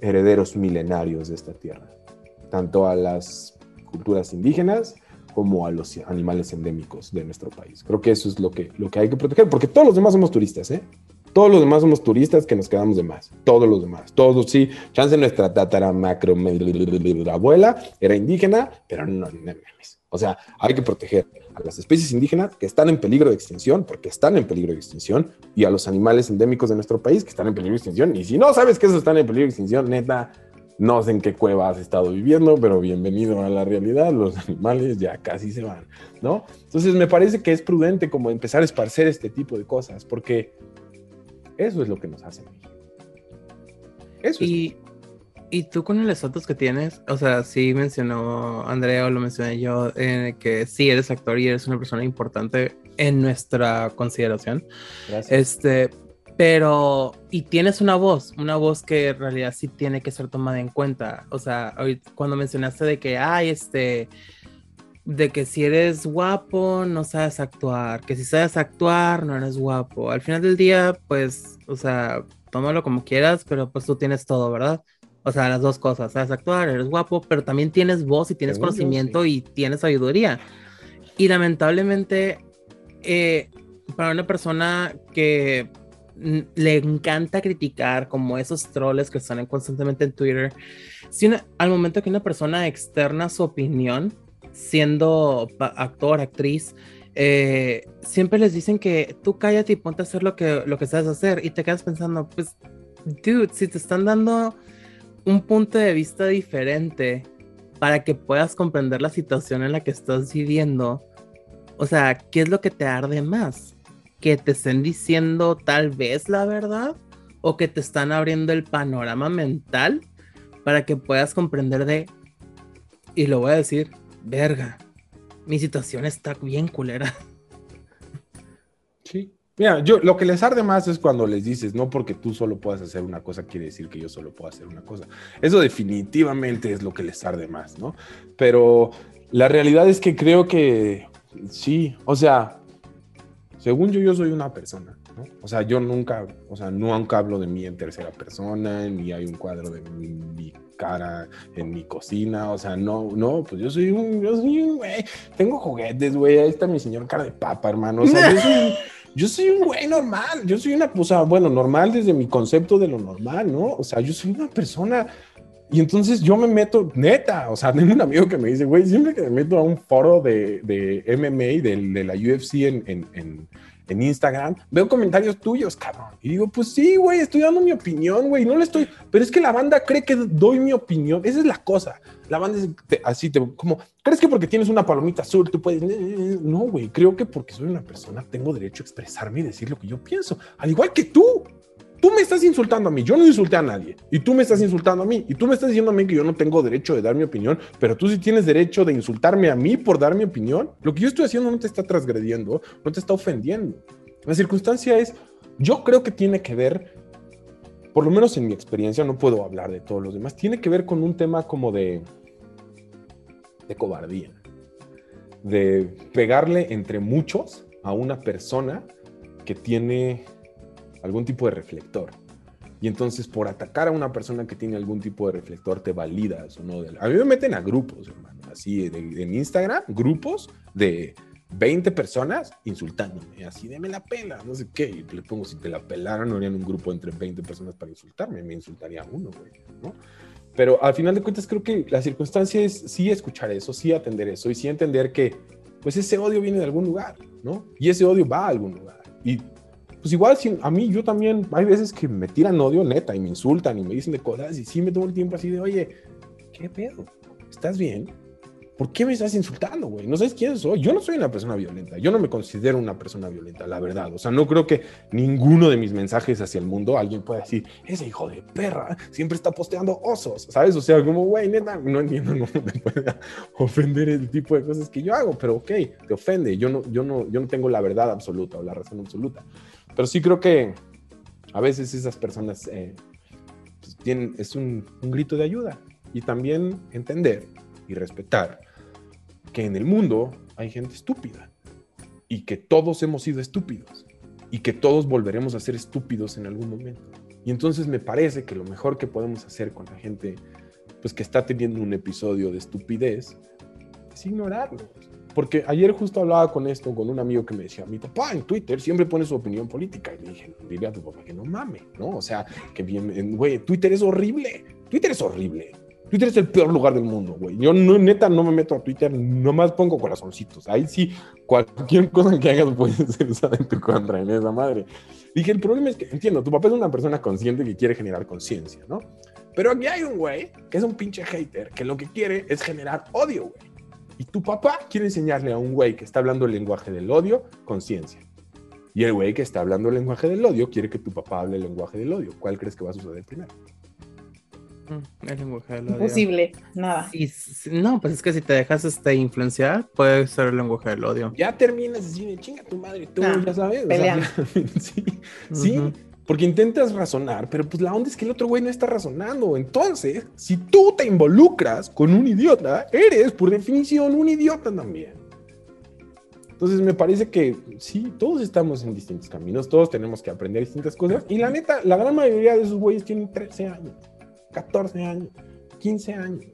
herederos milenarios de esta tierra, tanto a las culturas indígenas como a los animales endémicos de nuestro país. Creo que eso es lo que, lo que hay que proteger, porque todos los demás somos turistas, ¿eh? Todos los demás somos turistas que nos quedamos de más. Todos los demás. Todos, sí. Chance nuestra tatara macro abuela era indígena, pero no, no, O sea, hay que proteger a las especies indígenas que están en peligro de extinción, porque están en peligro de extinción, y a los animales endémicos de nuestro país que están en peligro de extinción. Y si no sabes que esos están en peligro de extinción, neta, no sé en qué cueva has estado viviendo, pero bienvenido a la realidad. Los animales ya casi se van, ¿no? Entonces me parece que es prudente como empezar a esparcer este tipo de cosas, porque eso es lo que nos hace Eso y, y tú con el estatus que tienes, o sea, sí mencionó Andrea o lo mencioné yo, eh, que sí eres actor y eres una persona importante en nuestra consideración. Gracias. Este, pero, y tienes una voz, una voz que en realidad sí tiene que ser tomada en cuenta. O sea, cuando mencionaste de que, ay, este, de que si eres guapo no sabes actuar, que si sabes actuar no eres guapo. Al final del día, pues, o sea, tómalo como quieras, pero pues tú tienes todo, ¿verdad? O sea, las dos cosas, sabes actuar, eres guapo, pero también tienes voz y tienes conocimiento y tienes sabiduría. Y lamentablemente, eh, para una persona que le encanta criticar como esos troles que están constantemente en Twitter, si al momento que una persona externa su opinión, siendo actor, actriz, eh, siempre les dicen que tú cállate y ponte a hacer lo que, lo que sabes hacer y te quedas pensando, pues, dude, si te están dando un punto de vista diferente para que puedas comprender la situación en la que estás viviendo, o sea, ¿qué es lo que te arde más? ¿Que te estén diciendo tal vez la verdad? ¿O que te están abriendo el panorama mental para que puedas comprender de, y lo voy a decir, verga, mi situación está bien culera. Sí. Mira, yo lo que les arde más es cuando les dices, no porque tú solo puedas hacer una cosa, quiere decir que yo solo puedo hacer una cosa. Eso definitivamente es lo que les arde más, ¿no? Pero la realidad es que creo que sí, o sea, según yo, yo soy una persona, ¿no? O sea, yo nunca, o sea, nunca hablo de mí en tercera persona, ni hay un cuadro de mi cara en mi cocina, o sea, no, no, pues yo soy un, yo soy un güey, tengo juguetes, güey, ahí está mi señor cara de papa, hermano, o sea, [laughs] yo soy, un güey normal, yo soy una, o sea, bueno, normal desde mi concepto de lo normal, ¿no? O sea, yo soy una persona... Y entonces yo me meto, neta, o sea, [laughs] tengo un amigo que me dice, güey, siempre que me meto a un foro de, de MMA, de, de la UFC en, en en Instagram, veo comentarios tuyos, cabrón. Y digo, pues sí, güey, estoy dando mi opinión, güey, no le estoy, pero es que la banda cree que doy mi opinión, esa es la cosa. La banda es así, como, ¿crees que porque tienes una palomita azul tú puedes? No, güey, creo que porque soy una persona tengo derecho a expresarme y decir lo que yo pienso, al igual que tú. Tú me estás insultando a mí, yo no insulté a nadie, y tú me estás insultando a mí, y tú me estás diciendo a mí que yo no tengo derecho de dar mi opinión, pero tú sí tienes derecho de insultarme a mí por dar mi opinión. Lo que yo estoy haciendo no te está transgrediendo, no te está ofendiendo. La circunstancia es, yo creo que tiene que ver, por lo menos en mi experiencia, no puedo hablar de todos los demás, tiene que ver con un tema como de, de cobardía, de pegarle entre muchos a una persona que tiene algún tipo de reflector. Y entonces por atacar a una persona que tiene algún tipo de reflector te validas o no. A mí me meten a grupos, hermano, así en Instagram, grupos de 20 personas insultándome, así déme la pela, no sé qué. Y le pongo, si te la pelaran, no harían un grupo entre 20 personas para insultarme, me insultaría uno, güey, ¿no? Pero al final de cuentas creo que la circunstancia es sí escuchar eso, sí atender eso y sí entender que pues ese odio viene de algún lugar, ¿no? Y ese odio va a algún lugar. Y pues igual, a mí yo también, hay veces que me tiran odio neta y me insultan y me dicen de cosas y sí me tomo el tiempo así de, oye, ¿qué pedo? ¿Estás bien? ¿Por qué me estás insultando, güey? No sabes quién soy. Yo no soy una persona violenta. Yo no me considero una persona violenta, la verdad. O sea, no creo que ninguno de mis mensajes hacia el mundo alguien pueda decir, ese hijo de perra siempre está posteando osos, ¿sabes? O sea, como, güey, neta, no entiendo cómo te puede [laughs] ofender el tipo de cosas que yo hago, pero ok, te ofende. Yo no, yo no, yo no tengo la verdad absoluta o la razón absoluta. Pero sí creo que a veces esas personas eh, pues, tienen, es un, un grito de ayuda y también entender y respetar que en el mundo hay gente estúpida y que todos hemos sido estúpidos y que todos volveremos a ser estúpidos en algún momento. Y entonces me parece que lo mejor que podemos hacer con la gente pues que está teniendo un episodio de estupidez es ignorarlos. Porque ayer justo hablaba con esto, con un amigo que me decía, mi papá en Twitter siempre pone su opinión política. Y le dije, dile a tu papá que no mame, ¿no? O sea, que bien, güey, Twitter es horrible. Twitter es horrible. Twitter es el peor lugar del mundo, güey. Yo neta no me meto a Twitter, nomás pongo corazoncitos. Ahí sí, cualquier cosa que hagas puede [laughs] ser usada en tu contra, en esa madre. Dije, el problema es que, entiendo, tu papá es una persona consciente que quiere generar conciencia, ¿no? Pero aquí hay un güey que es un pinche hater, que lo que quiere es generar odio, güey. Y tu papá quiere enseñarle a un güey que está hablando el lenguaje del odio conciencia. Y el güey que está hablando el lenguaje del odio quiere que tu papá hable el lenguaje del odio. ¿Cuál crees que va a suceder primero? Mm, el lenguaje del odio. Imposible, nada. no, pues es que si te dejas este, influenciar, puede ser el lenguaje del odio. Ya terminas así, chinga tu madre, tú ya sabes. [laughs] sí, sí. Porque intentas razonar, pero pues la onda es que el otro güey no está razonando. Entonces, si tú te involucras con un idiota, eres por definición un idiota también. Entonces me parece que sí, todos estamos en distintos caminos, todos tenemos que aprender distintas cosas. Y la neta, la gran mayoría de esos güeyes tienen 13 años, 14 años, 15 años.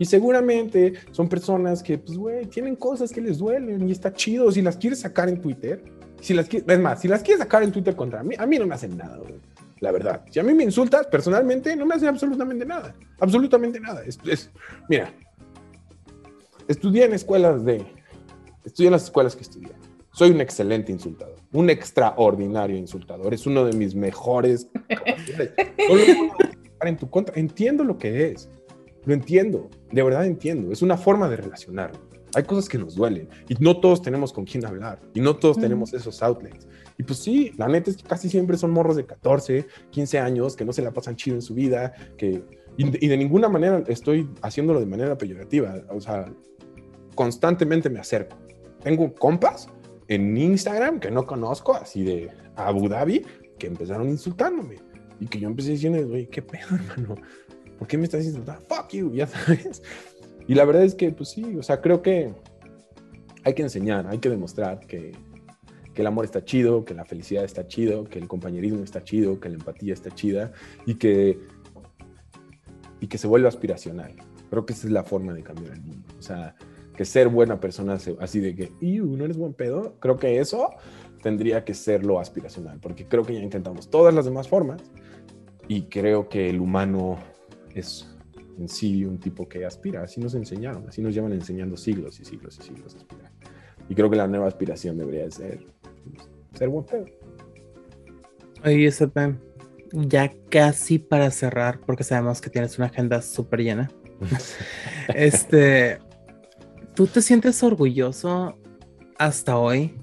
Y seguramente son personas que, pues, güey, tienen cosas que les duelen y está chido. Si las quieres sacar en Twitter, si las es más, si las quieres sacar en Twitter contra mí, a mí no me hacen nada, güey. La verdad. Si a mí me insultas, personalmente, no me hacen absolutamente nada. Absolutamente nada. Es, mira, estudié en escuelas de. Estudié en las escuelas que estudié. Soy un excelente insultador. Un extraordinario insultador. Es uno de mis mejores. en tu contra. Entiendo lo que es. Lo entiendo. De verdad entiendo. Es una forma de relacionar hay cosas que nos duelen y no todos tenemos con quién hablar y no todos tenemos esos outlets. Y pues sí, la neta es que casi siempre son morros de 14, 15 años que no se la pasan chido en su vida, que y, de ninguna manera estoy haciéndolo de manera peyorativa, o sea, constantemente me acerco. Tengo compas en Instagram que no conozco, así de Abu Dhabi, que empezaron insultándome y que yo empecé diciendo, oye, ¿qué pedo, [laughs] hermano? ¿Por qué me estás insultando? Fuck you, ya sabes. Y la verdad es que, pues sí, o sea, creo que hay que enseñar, hay que demostrar que, que el amor está chido, que la felicidad está chido, que el compañerismo está chido, que la empatía está chida y que, y que se vuelva aspiracional. Creo que esa es la forma de cambiar el mundo. O sea, que ser buena persona, así de que, no eres buen pedo, creo que eso tendría que ser lo aspiracional, porque creo que ya intentamos todas las demás formas y creo que el humano es en sí un tipo que aspira. Así nos enseñaron, así nos llevan enseñando siglos y siglos y siglos a aspirar. Y creo que la nueva aspiración debería ser pues, ser buen pedo. Oye, Sepe, ya casi para cerrar, porque sabemos que tienes una agenda súper llena. [laughs] este, ¿tú te sientes orgulloso hasta hoy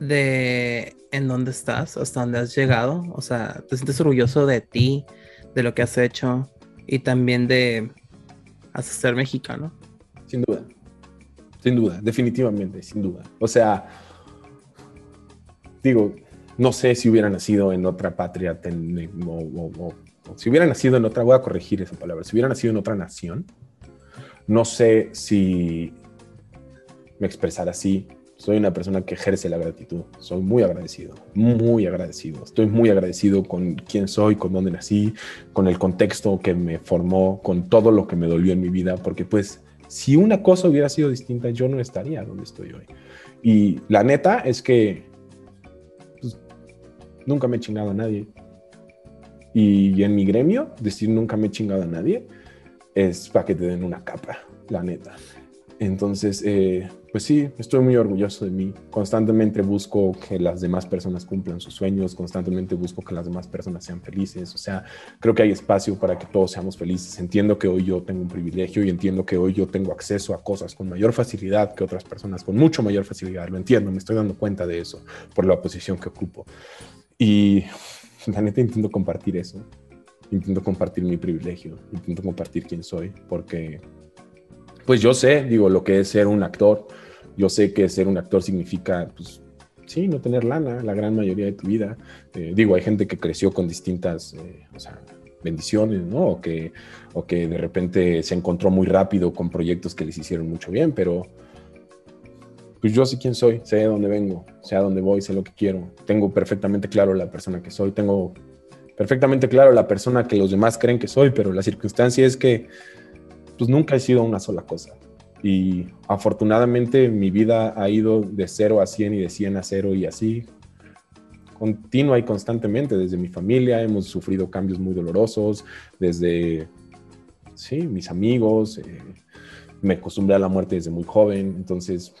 de en dónde estás, hasta dónde has llegado? O sea, ¿te sientes orgulloso de ti, de lo que has hecho? Y también de ser mexicano. Sin duda, sin duda, definitivamente, sin duda. O sea, digo, no sé si hubiera nacido en otra patria o, si hubiera nacido en otra, voy a corregir esa palabra, si hubiera nacido en otra nación, no sé si me expresara así, soy una persona que ejerce la gratitud. Soy muy agradecido, muy agradecido. Estoy muy agradecido con quién soy, con dónde nací, con el contexto que me formó, con todo lo que me dolió en mi vida, porque pues si una cosa hubiera sido distinta, yo no estaría donde estoy hoy. Y la neta es que pues, nunca me he chingado a nadie. Y en mi gremio, decir nunca me he chingado a nadie es para que te den una capa, la neta. Entonces, eh, pues sí, estoy muy orgulloso de mí. Constantemente busco que las demás personas cumplan sus sueños, constantemente busco que las demás personas sean felices. O sea, creo que hay espacio para que todos seamos felices. Entiendo que hoy yo tengo un privilegio y entiendo que hoy yo tengo acceso a cosas con mayor facilidad que otras personas, con mucho mayor facilidad. Lo entiendo, me estoy dando cuenta de eso por la posición que ocupo. Y [laughs] la neta intento compartir eso. Intento compartir mi privilegio, intento compartir quién soy, porque pues yo sé, digo, lo que es ser un actor. Yo sé que ser un actor significa, pues, sí, no tener lana la gran mayoría de tu vida. Eh, digo, hay gente que creció con distintas, eh, bendiciones, ¿no? O que, o que de repente se encontró muy rápido con proyectos que les hicieron mucho bien, pero pues yo sé quién soy, sé de dónde vengo, sé a dónde voy, sé lo que quiero. Tengo perfectamente claro la persona que soy, tengo perfectamente claro la persona que los demás creen que soy, pero la circunstancia es que pues nunca he sido una sola cosa. Y afortunadamente mi vida ha ido de 0 a 100 y de 100 a 0 y así, continua y constantemente. Desde mi familia hemos sufrido cambios muy dolorosos, desde, sí, mis amigos, eh, me acostumbré a la muerte desde muy joven, entonces,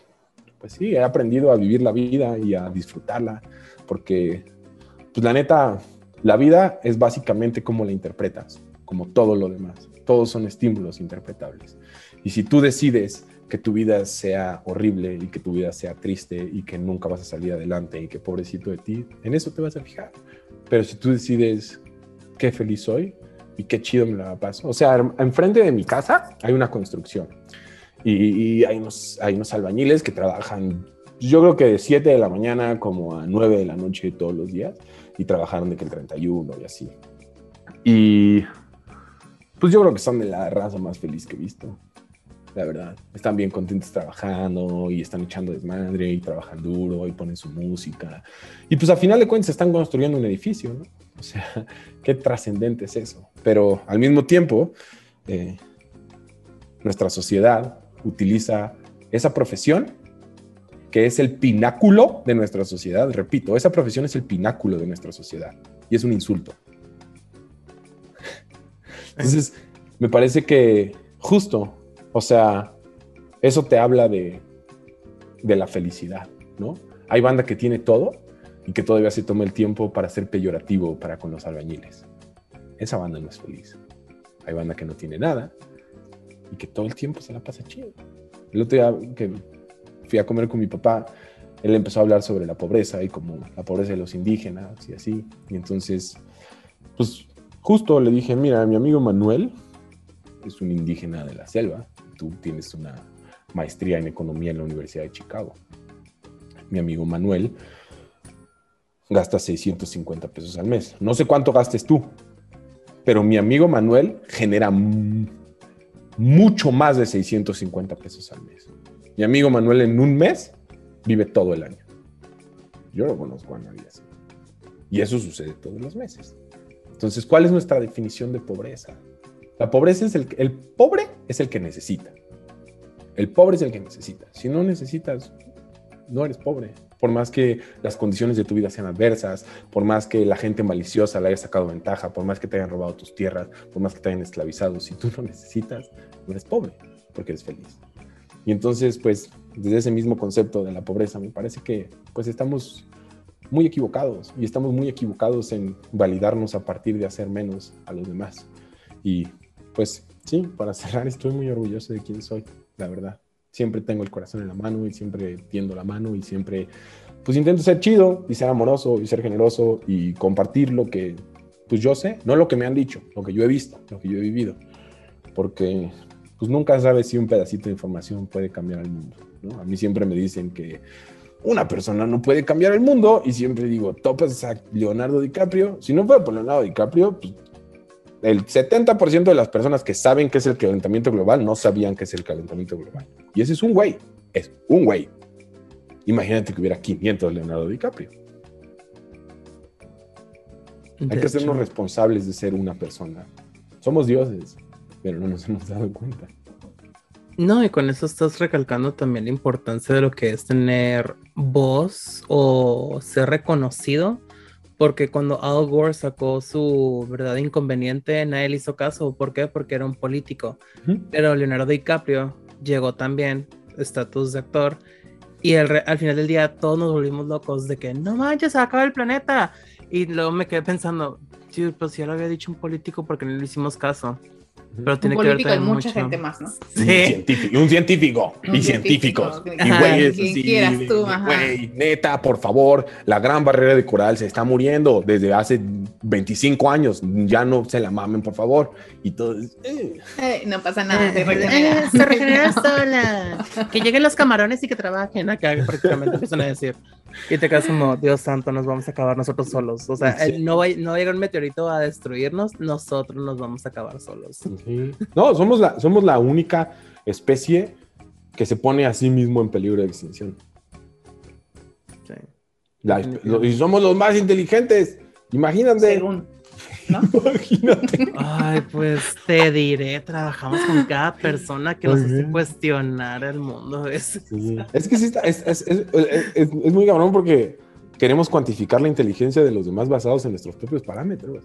pues sí, he aprendido a vivir la vida y a disfrutarla, porque, pues la neta, la vida es básicamente como la interpretas, como todo lo demás. Todos son estímulos interpretables. Y si tú decides que tu vida sea horrible y que tu vida sea triste y que nunca vas a salir adelante y que pobrecito de ti, en eso te vas a fijar. Pero si tú decides qué feliz soy y qué chido me la paso. O sea, enfrente de mi casa hay una construcción y, hay, unos, hay unos albañiles que trabajan, yo creo que de 7 de la mañana como a 9 de la noche todos los días y trabajaron de que el 31 y así. Y pues yo creo que son de la raza más feliz que he visto la verdad. Están bien contentos trabajando y están echando desmadre y trabajan duro y ponen su música. Y pues a final de cuentas están construyendo un edificio, ¿no? O sea, [laughs] qué trascendente es eso. Pero al mismo tiempo, eh, nuestra sociedad utiliza esa profesión que es el pináculo de nuestra sociedad. Repito, esa profesión es el pináculo de nuestra sociedad y es un insulto. [laughs] Entonces, me parece que justo o sea, eso te habla de, la felicidad, ¿no? Hay banda que tiene todo y que todavía se toma el tiempo para ser peyorativo para con los albañiles. Esa banda no es feliz. Hay banda que no tiene nada y que todo el tiempo se la pasa chido. El otro día que fui a comer con mi papá, él empezó a hablar sobre la pobreza y como la pobreza de los indígenas y así. Y entonces, pues justo le dije, mira, mi amigo Manuel es un indígena de la selva tú tienes una maestría en economía en la Universidad de Chicago. Mi amigo Manuel gasta 650 pesos al mes. No sé cuánto gastes tú, pero mi amigo Manuel genera mucho más de 650 pesos al mes. Mi amigo Manuel en un mes vive todo el año. Yo no conozco a nadie así. Y eso sucede todos los meses. Entonces, ¿cuál es nuestra definición de pobreza? La pobreza es el, pobre es el que necesita. El pobre es el que necesita. Si no necesitas, no eres pobre. Por más que las condiciones de tu vida sean adversas, por más que la gente maliciosa le haya sacado ventaja, por más que te hayan robado tus tierras, por más que te hayan esclavizado, si tú no necesitas, no eres pobre, porque eres feliz. Y entonces, pues, desde ese mismo concepto de la pobreza, me parece que, pues, estamos muy equivocados y estamos muy equivocados en validarnos a partir de hacer menos a los demás. Y pues sí, para cerrar, [laughs] estoy muy orgulloso de quién soy, la verdad. Siempre tengo el corazón en la mano y siempre tiendo la mano y siempre, pues intento ser chido y ser amoroso y ser generoso y compartir lo que, pues yo sé, no lo que me han dicho, lo que yo he visto, lo que yo he vivido. Porque, pues nunca sabes si un pedacito de información puede cambiar el mundo, ¿no? A mí siempre me dicen que una persona no puede cambiar el mundo y siempre digo, topas a Leonardo DiCaprio. Si no fuera por Leonardo DiCaprio, pues el 70% de las personas que saben qué es el calentamiento global no sabían qué es el calentamiento global. Y ese es un güey, es un güey. Imagínate que hubiera 500 Leonardo DiCaprio. Hay que hacernos responsables de ser una persona. Somos dioses, pero no nos hemos dado cuenta. No, y con eso estás recalcando también la importancia de lo que es tener voz o ser reconocido porque cuando Al Gore sacó su verdad inconveniente, nadie le hizo caso. ¿Por qué? Porque era un político. Pero Leonardo DiCaprio llegó también, estatus de actor, y al final del día todos nos volvimos locos de que no manches, se acaba el planeta. Y luego me quedé pensando, sí, pues ya lo había dicho un político porque no le hicimos caso. Pero tiene un político que y mucha gente más, ¿no? Sí. Un científico, [laughs] y científicos. Y güeyes así, güey, neta, por favor, la gran barrera de coral se está muriendo desde hace 25 años. Ya no se la mamen, por favor. Y todo. Eh. no pasa nada, se regenera. se regenera [laughs] sola. Que lleguen los camarones y que trabajen acá, prácticamente empiezan a decir. Y te quedas como, Dios santo, nos vamos a acabar nosotros solos. O sea, no, va, no llega un meteorito a destruirnos, nosotros nos vamos a acabar solos. No, somos la, somos la única especie que se pone a sí mismo en peligro de extinción. Sí. y somos los más inteligentes. Imagínate. ¿No? [laughs] Imagínate. Ay, pues te diré, trabajamos con cada persona que nos hace cuestionar el mundo. Es, Sí. Es que sí está, es, es, es, es- es- es muy cabrón porque queremos cuantificar la inteligencia de los demás basados en nuestros propios parámetros.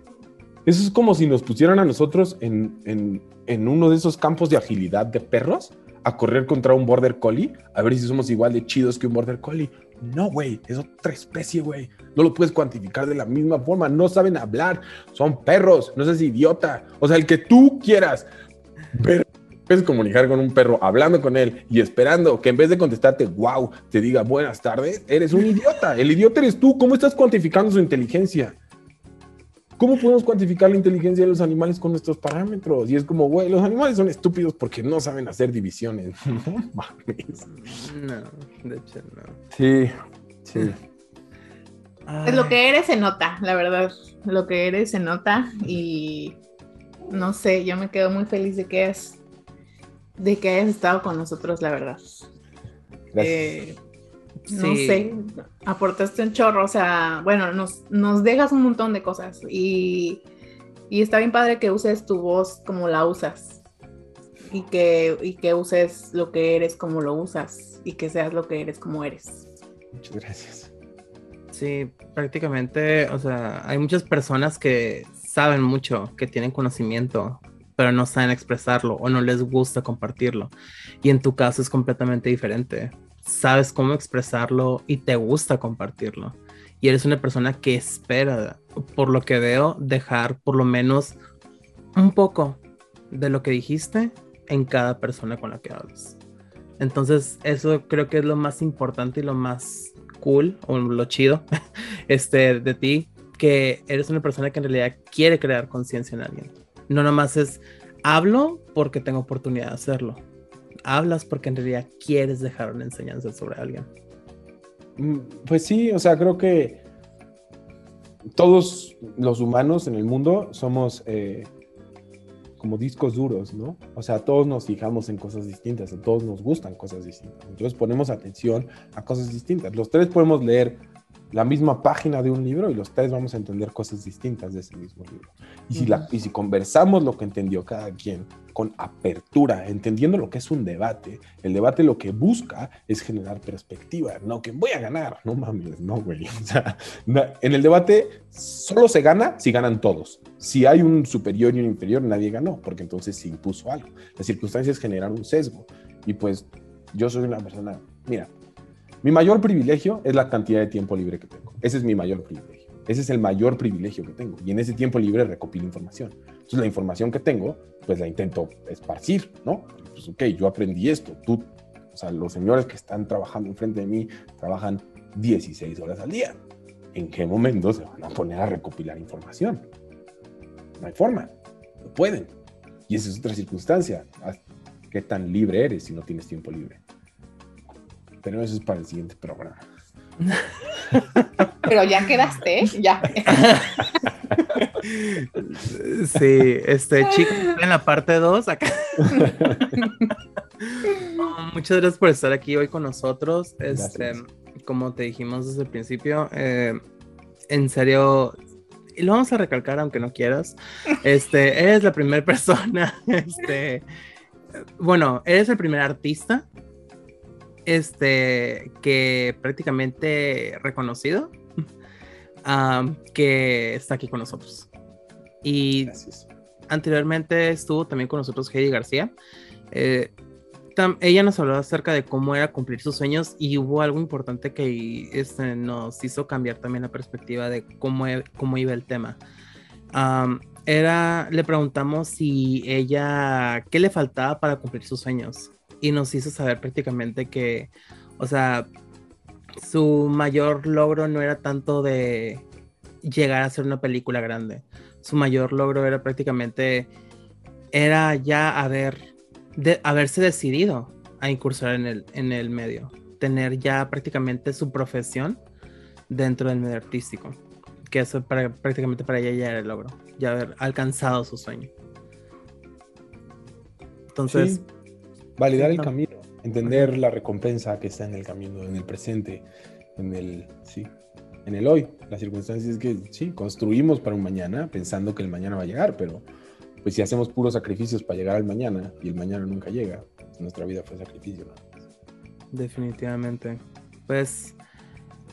Eso es como si nos pusieran a nosotros en, en, en uno de esos campos de agilidad de perros a correr contra un border collie a ver si somos igual de chidos que un border collie. No, güey, es otra especie, güey. No lo puedes cuantificar de la misma forma. No saben hablar, son perros, no seas idiota. O sea, el que tú quieras ver puedes comunicar con un perro hablando con él y esperando que en vez de contestarte wow, te diga buenas tardes, eres un idiota. El idiota eres tú. ¿Cómo estás cuantificando su inteligencia? ¿Cómo podemos cuantificar la inteligencia de los animales con nuestros parámetros? Y es como, güey, los animales son estúpidos porque no saben hacer divisiones. [laughs] No mames. no, de hecho no. Sí, sí. Pues lo que eres se nota, la verdad. Lo que eres se nota y no sé, yo me quedo muy feliz de que hayas, de que hayas estado con nosotros, la verdad. Gracias. Eh, no sí. sé, aportaste un chorro, o sea, bueno, nos, nos dejas un montón de cosas y, y está bien padre que uses tu voz como la usas y que, y que uses lo que eres como lo usas y que seas lo que eres como eres. Muchas gracias. Sí, prácticamente, o sea, hay muchas personas que saben mucho, que tienen conocimiento, pero no saben expresarlo o no les gusta compartirlo. Y en tu caso es completamente diferente. Sabes cómo expresarlo y te gusta compartirlo. Y eres una persona que espera, por lo que veo, dejar por lo menos un poco de lo que dijiste en cada persona con la que hablas. Entonces, eso creo que es lo más importante y lo más cool o lo chido [laughs] este, de ti, que eres una persona que en realidad quiere crear conciencia en alguien. No nomás es hablo porque tengo oportunidad de hacerlo. Hablas porque en realidad quieres dejar una enseñanza sobre alguien. Mm, Pues sí, o sea, creo que todos los humanos en el mundo somos eh, como discos duros, ¿no? O sea, todos nos fijamos en cosas distintas, a todos nos gustan cosas distintas. Entonces ponemos atención a cosas distintas. Los tres podemos leer la misma página de un libro y los tres vamos a entender cosas distintas de ese mismo libro. Y si, la, y si conversamos lo que entendió cada quien con apertura, entendiendo lo que es un debate, el debate lo que busca es generar perspectiva, no que voy a ganar, no mames, no, güey. [laughs] O sea, en el debate solo se gana si ganan todos. Si hay un superior y un inferior, nadie ganó, porque entonces se impuso algo. Las circunstancias generan un sesgo. Y pues yo soy una persona, mira, mi mayor privilegio es la cantidad de tiempo libre que tengo. Ese es mi mayor privilegio. Ese es el mayor privilegio que tengo. Y en ese tiempo libre recopilo información. Entonces la información que tengo, pues la intento esparcir, ¿no? Pues ok, yo aprendí esto. Tú, o sea, los señores que están trabajando enfrente de mí trabajan 16 horas al día. ¿En qué momento se van a poner a recopilar información? No hay forma. No pueden. Y esa es otra circunstancia. ¿Qué tan libre eres si no tienes tiempo libre? Pero eso es para el siguiente programa. [laughs] Pero ya quedaste, ¿eh? ya. [laughs] Sí, este chico, en la parte 2 acá. [laughs] Muchas gracias por estar aquí hoy con nosotros. Este, Gracias. como te dijimos desde el principio, eh, en serio, y lo vamos a recalcar aunque no quieras. Este, eres la primera persona, este, bueno, eres el primer artista, este, que prácticamente reconocido, [laughs] um, que está aquí con nosotros. Y Gracias. anteriormente estuvo también con nosotros Heidi García. Eh, ella nos habló acerca de cómo era cumplir sus sueños y hubo algo importante que este, nos hizo cambiar también la perspectiva de cómo, e- cómo iba el tema. Am, era, le preguntamos si ella, qué le faltaba para cumplir sus sueños y nos hizo saber prácticamente que, o sea, su mayor logro no era tanto de llegar a hacer una película grande. Su mayor logro era prácticamente, era ya haber, haberse decidido a incursionar en el, en el medio, tener ya prácticamente su profesión dentro del medio artístico, que eso para, prácticamente para ella ya era el logro, ya haber alcanzado su sueño. Entonces, validar el no. camino, entender la recompensa que está en el camino, en el presente, en el... Sí. en el hoy. La circunstancia es que sí, construimos para un mañana pensando que el mañana va a llegar, pero pues si hacemos puros sacrificios para llegar al mañana y el mañana nunca llega, nuestra vida fue sacrificio. Definitivamente. Pues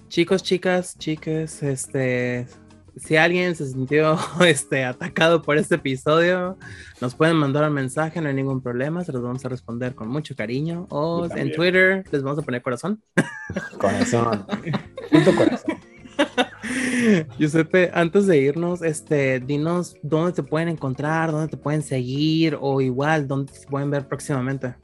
chicos, chicas, chiques, este, si alguien se sintió [laughs] este, atacado por este episodio, nos pueden mandar un mensaje, no hay ningún problema, se los vamos a responder con mucho cariño. O en Twitter les vamos a poner corazón. Corazón. [laughs] Punto corazón. Giuseppe, antes de irnos, este, dinos dónde te pueden encontrar, dónde te pueden seguir o igual, dónde te pueden ver próximamente.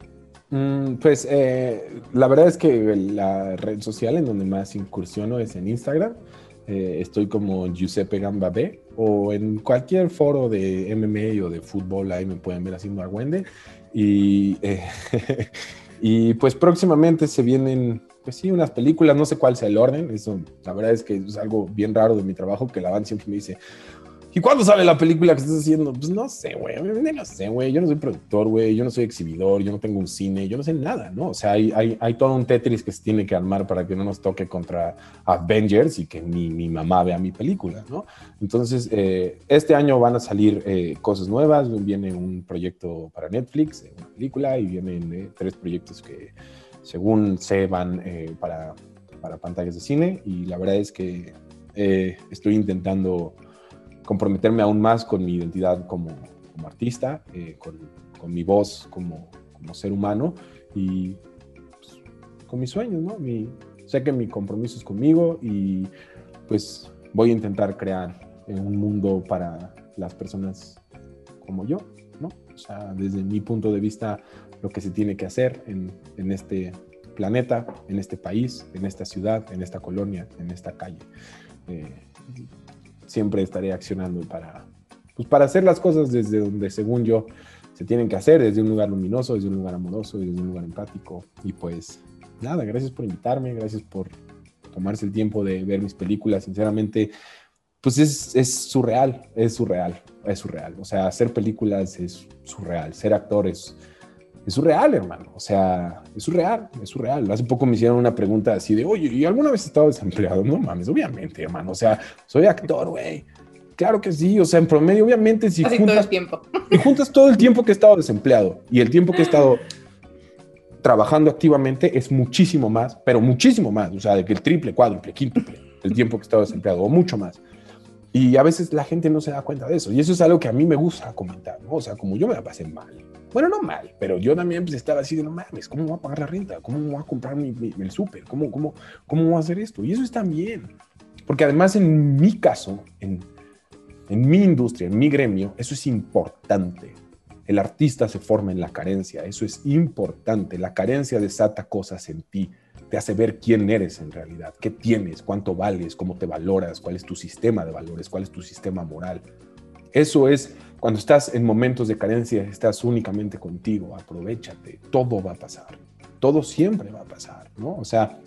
Mm, pues eh, la verdad es que la red social en donde más incursiono es en Instagram. Eh, estoy como Giuseppe Gamba B o en cualquier foro de MMA o de fútbol, ahí me pueden ver haciendo argüende. Y, eh, [laughs] y pues próximamente se vienen, pues sí, unas películas, no sé cuál sea el orden, eso la verdad es que es algo bien raro de mi trabajo, que la banda siempre me dice, ¿Y cuándo sale la película que estás haciendo? Pues no sé, güey. No sé, güey. Yo no soy productor, güey. Yo no soy exhibidor. Yo no tengo un cine. Yo no sé nada, ¿no? O sea, hay, todo un Tetris que se tiene que armar para que no nos toque contra Avengers y que mi, mi mamá vea mi película, ¿no? Entonces, eh, este año van a salir eh, cosas nuevas. Viene un proyecto para Netflix, eh, una película, y vienen tres proyectos que, según sé, van para pantallas de cine. Y la verdad es que estoy intentando comprometerme aún más con mi identidad como, como artista, eh, con, con, mi voz como, como ser humano y pues, con mis sueños, ¿no? Sé que mi compromiso es conmigo y pues voy a intentar crear un mundo para las personas como yo, ¿no? O sea, desde mi punto de vista, lo que se tiene que hacer en, en este planeta, en este país, en esta ciudad, en esta colonia, en esta calle. Eh, siempre estaré accionando para, pues para hacer las cosas desde donde, según yo, se tienen que hacer, desde un lugar luminoso, desde un lugar amoroso, desde un lugar empático. Y pues nada, gracias por invitarme, gracias por tomarse el tiempo de ver mis películas. Sinceramente, pues es, es surreal, es surreal, es surreal. O sea, hacer películas es surreal, ser actor es, es surreal, hermano. O sea, es surreal, es surreal. Hace poco me hicieron una pregunta así de, oye, ¿y alguna vez he estado desempleado? No mames, obviamente, hermano. O sea, soy actor, güey. Claro que sí, o sea, en promedio, obviamente, si juntas, todo el tiempo. y juntas todo el tiempo que he estado desempleado y el tiempo que he estado trabajando activamente es muchísimo más, pero muchísimo más, o sea, de que el triple, cuádruple, quíntuple, el tiempo que he estado desempleado, o mucho más. Y a veces la gente no se da cuenta de eso, y eso es algo que a mí me gusta comentar, ¿no? O sea, como yo me la pasé mal, bueno, no mal, pero yo también pues, estaba así de, no mames, ¿cómo voy a pagar la renta? ¿Cómo voy a comprar mi, el súper? ¿Cómo, cómo, ¿Cómo voy a hacer esto? Y eso está bien. Porque además en mi caso, en, en mi industria, en mi gremio, eso es importante. El artista se forma en la carencia, eso es importante. La carencia desata cosas en ti, te hace ver quién eres en realidad, qué tienes, cuánto vales, cómo te valoras, cuál es tu sistema de valores, cuál es tu sistema moral. Eso es cuando estás en momentos de carencia, estás únicamente contigo, aprovechate, todo va a pasar, todo siempre va a pasar, ¿no? O sea,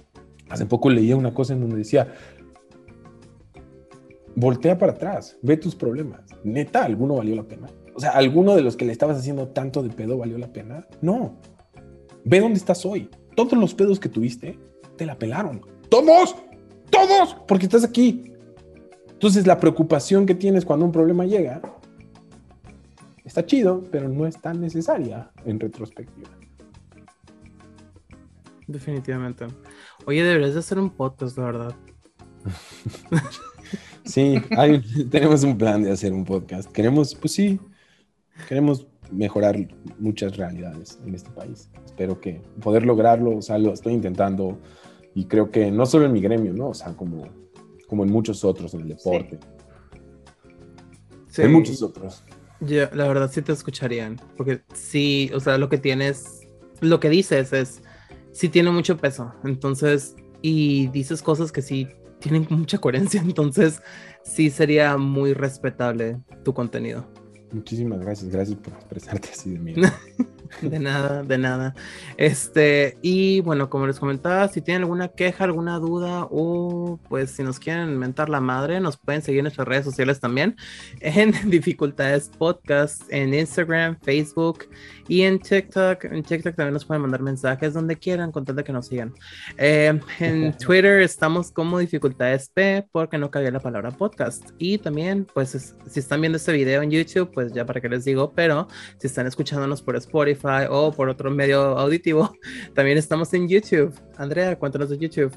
hace poco leía una cosa en donde decía, voltea para atrás, ve tus problemas, neta, ¿alguno valió la pena? O sea, ¿alguno de los que le estabas haciendo tanto de pedo valió la pena? No, ve dónde estás hoy, todos los pedos que tuviste, te la pelaron, todos, todos, porque estás aquí. Entonces la preocupación que tienes cuando un problema llega está chido, pero no es tan necesaria en retrospectiva. Definitivamente. Oye, deberías de hacer un podcast, de verdad. [laughs] sí, [laughs] tenemos un plan de hacer un podcast. Queremos, pues sí, queremos mejorar muchas realidades en este país. Espero que poder lograrlo, o sea, lo estoy intentando y creo que no solo en mi gremio, ¿no? O sea, como, como en muchos otros, en el deporte. Sí. En muchos otros. Yo, la verdad sí te escucharían, porque sí, o sea, lo que tienes, lo que dices es, sí tiene mucho peso, entonces, y dices cosas que sí tienen mucha coherencia, [laughs] entonces sí sería muy respetable tu contenido. Muchísimas gracias, gracias por expresarte así de mí. [laughs] De nada, de nada. Este, y bueno, como les comentaba, si tienen alguna queja, alguna duda, o pues si nos quieren mentar la madre, nos pueden seguir en nuestras redes sociales también, en [laughs] Dificultades Podcast, en Instagram, Facebook y en TikTok. En TikTok también nos pueden mandar mensajes donde quieran, con de que nos sigan. Eh, en [laughs] Twitter estamos como Dificultades P, porque no cabía la palabra podcast. Y también, pues, si están viendo este video en YouTube, pues ya para qué les digo, pero si están escuchándonos por Spotify o por otro medio auditivo, [laughs] también estamos en YouTube. Andrea, cuéntanos de YouTube.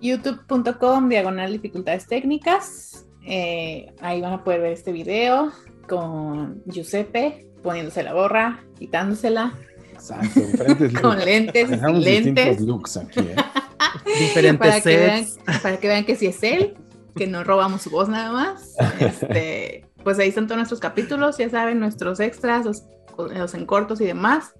youtube.com diagonal dificultades técnicas. Eh, ahí van a poder ver este video con Giuseppe poniéndose la gorra, quitándosela. Exacto, [laughs] con lentes, lentes. looks aquí, ¿eh? [laughs] Diferentes para que, vean, para que vean que si es él, que no robamos su voz nada más. Este, pues ahí están todos nuestros capítulos, ya saben, nuestros extras, los, los en cortos y demás.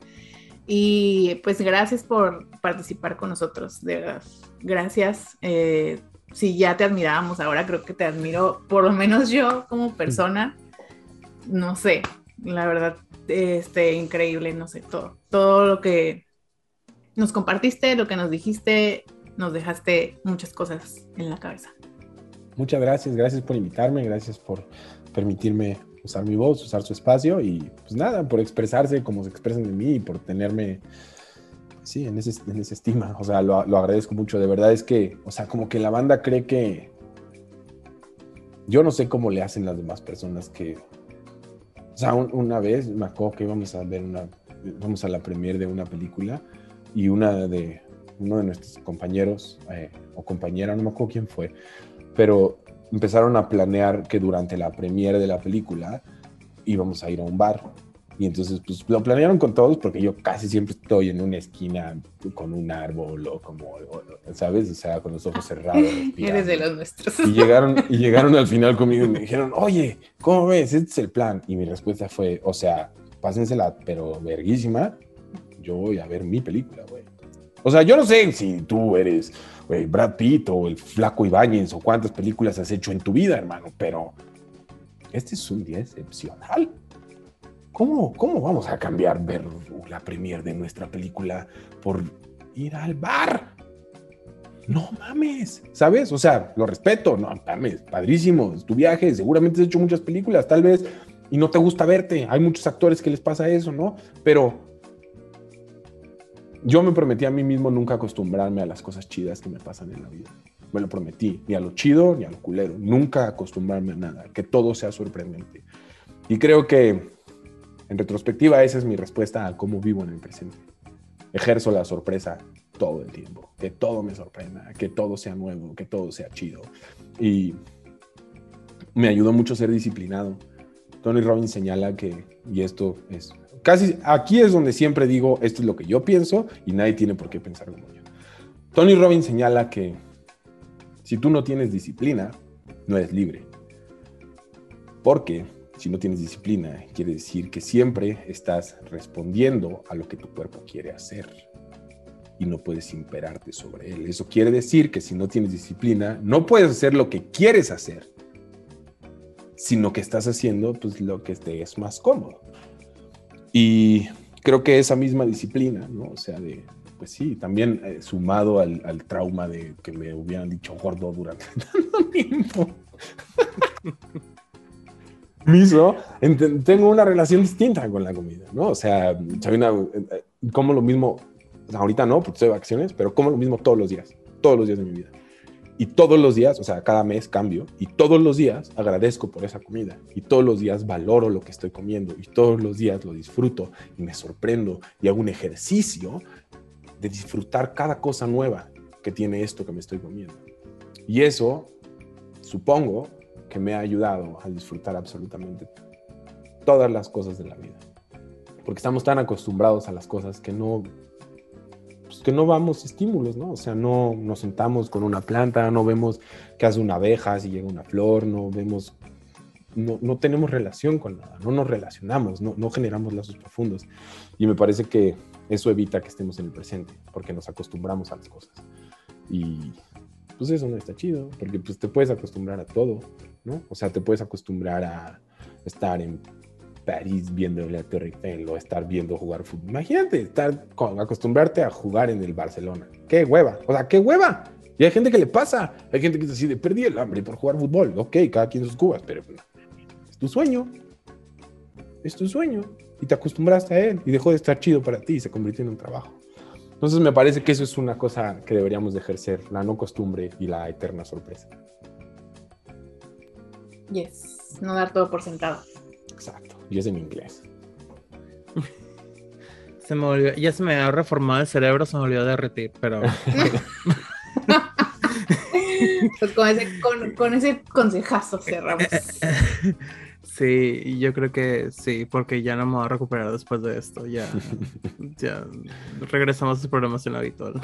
Y pues gracias por participar con nosotros, de verdad. Gracias. Eh, si ya te admirábamos, ahora creo que te admiro, por lo menos yo como persona. No sé, la verdad, este, increíble, no sé, todo, todo lo que nos compartiste, lo que nos dijiste, nos dejaste muchas cosas en la cabeza. Muchas gracias, gracias por invitarme, gracias por permitirme usar mi voz, usar su espacio y pues nada, por expresarse como se expresan de mí y por tenerme, sí, en ese, en ese estima. O sea, lo, lo, agradezco mucho. De verdad es que, o sea, como que la banda cree que... Yo no sé cómo le hacen las demás personas que... O sea, una vez me acuerdo que íbamos a ver una... Vamos a la premiere de una película y una de... Uno de nuestros compañeros eh, o compañera, no me acuerdo quién fue, pero empezaron a planear que durante la premiere de la película íbamos a ir a un bar. Y entonces, pues lo planearon con todos porque yo casi siempre estoy en una esquina con un árbol o como, ¿sabes? O sea, con los ojos cerrados. [laughs] Eres de los nuestros. Y llegaron, y [laughs] llegaron al final conmigo y me dijeron, oye, ¿cómo ves? Este es el plan. Y mi respuesta fue, o sea, pásensela, pero verguísima. Yo voy a ver mi película, güey. O sea, yo no sé si tú eres Brad Pitt o el Flaco Ibáñez o cuántas películas has hecho en tu vida, hermano, pero este es un día excepcional. ¿Cómo, cómo vamos a cambiar ver la premier de nuestra película por ir al bar? No mames, ¿sabes? O sea, lo respeto, no mames, padrísimo, es tu viaje, seguramente has hecho muchas películas, tal vez, y no te gusta verte. Hay muchos actores que les pasa eso, ¿no? Pero yo me prometí a mí mismo nunca acostumbrarme a las cosas chidas que me pasan en la vida. Me lo prometí, ni a lo chido ni a lo culero. Nunca acostumbrarme a nada, que todo sea sorprendente. Y creo que, en retrospectiva, esa es mi respuesta a cómo vivo en el presente. Ejerzo la sorpresa todo el tiempo, que todo me sorprenda, que todo sea nuevo, que todo sea chido. Y me ayudó mucho ser disciplinado. Tony Robbins señala que, y esto es casi aquí es donde siempre digo, esto es lo que yo pienso y nadie tiene por qué pensar como yo. Tony Robbins señala que si tú no tienes disciplina, no eres libre. Porque si no tienes disciplina, quiere decir que siempre estás respondiendo a lo que tu cuerpo quiere hacer y no puedes imperarte sobre él. Eso quiere decir que si no tienes disciplina, no puedes hacer lo que quieres hacer, sino que estás haciendo pues, lo que te es más cómodo. Y creo que esa misma disciplina, ¿no? O sea, de, pues sí, también eh, sumado al, trauma de que me hubieran dicho gordo durante [laughs] tanto tiempo. [laughs] me hizo, tengo una relación distinta con la comida, ¿no? O sea, una, eh, como lo mismo, ahorita no, porque estoy de vacaciones, pero como lo mismo todos los días, todos los días de mi vida. Y todos los días, o sea, cada mes cambio, y todos los días agradezco por esa comida, y todos los días valoro lo que estoy comiendo, y todos los días lo disfruto, y me sorprendo, y hago un ejercicio de disfrutar cada cosa nueva que tiene esto que me estoy comiendo. Y eso, supongo, que me ha ayudado a disfrutar absolutamente todas las cosas de la vida. Porque estamos tan acostumbrados a las cosas que no pues, que no vamos estímulos, ¿no? O sea, no nos sentamos con una planta, no vemos que hace una abeja, si llega una flor, no vemos, no, no tenemos relación con nada, no nos relacionamos, no, no generamos lazos profundos. Y me parece que eso evita que estemos en el presente, porque nos acostumbramos a las cosas. Y pues eso no está chido, porque pues te puedes acostumbrar a todo, ¿no? O sea, te puedes acostumbrar a estar en París viendo la Torre Eiffel o estar viendo jugar fútbol. Imagínate estar acostumbrarte a jugar en el Barcelona. ¡Qué hueva! O sea, ¡qué hueva! Y hay gente que le pasa. Hay gente que dice así perdí el hambre por jugar fútbol. Ok, cada quien sus cubas, pero es tu sueño. Es tu sueño. Y te acostumbraste a él y dejó de estar chido para ti y se convirtió en un trabajo. Entonces me parece que eso es una cosa que deberíamos de ejercer, la no costumbre y la eterna sorpresa. Yes, no dar todo por sentado. Exacto, y es en inglés. [laughs] Se me olvidó, ya se me ha reformado el cerebro, se me olvidó derretir, pero... [laughs] [laughs] pues con ese, con ese consejazo cerramos. Sí, yo creo que sí, porque ya no me voy a recuperar después de esto. Ya, ya regresamos a su programación habitual.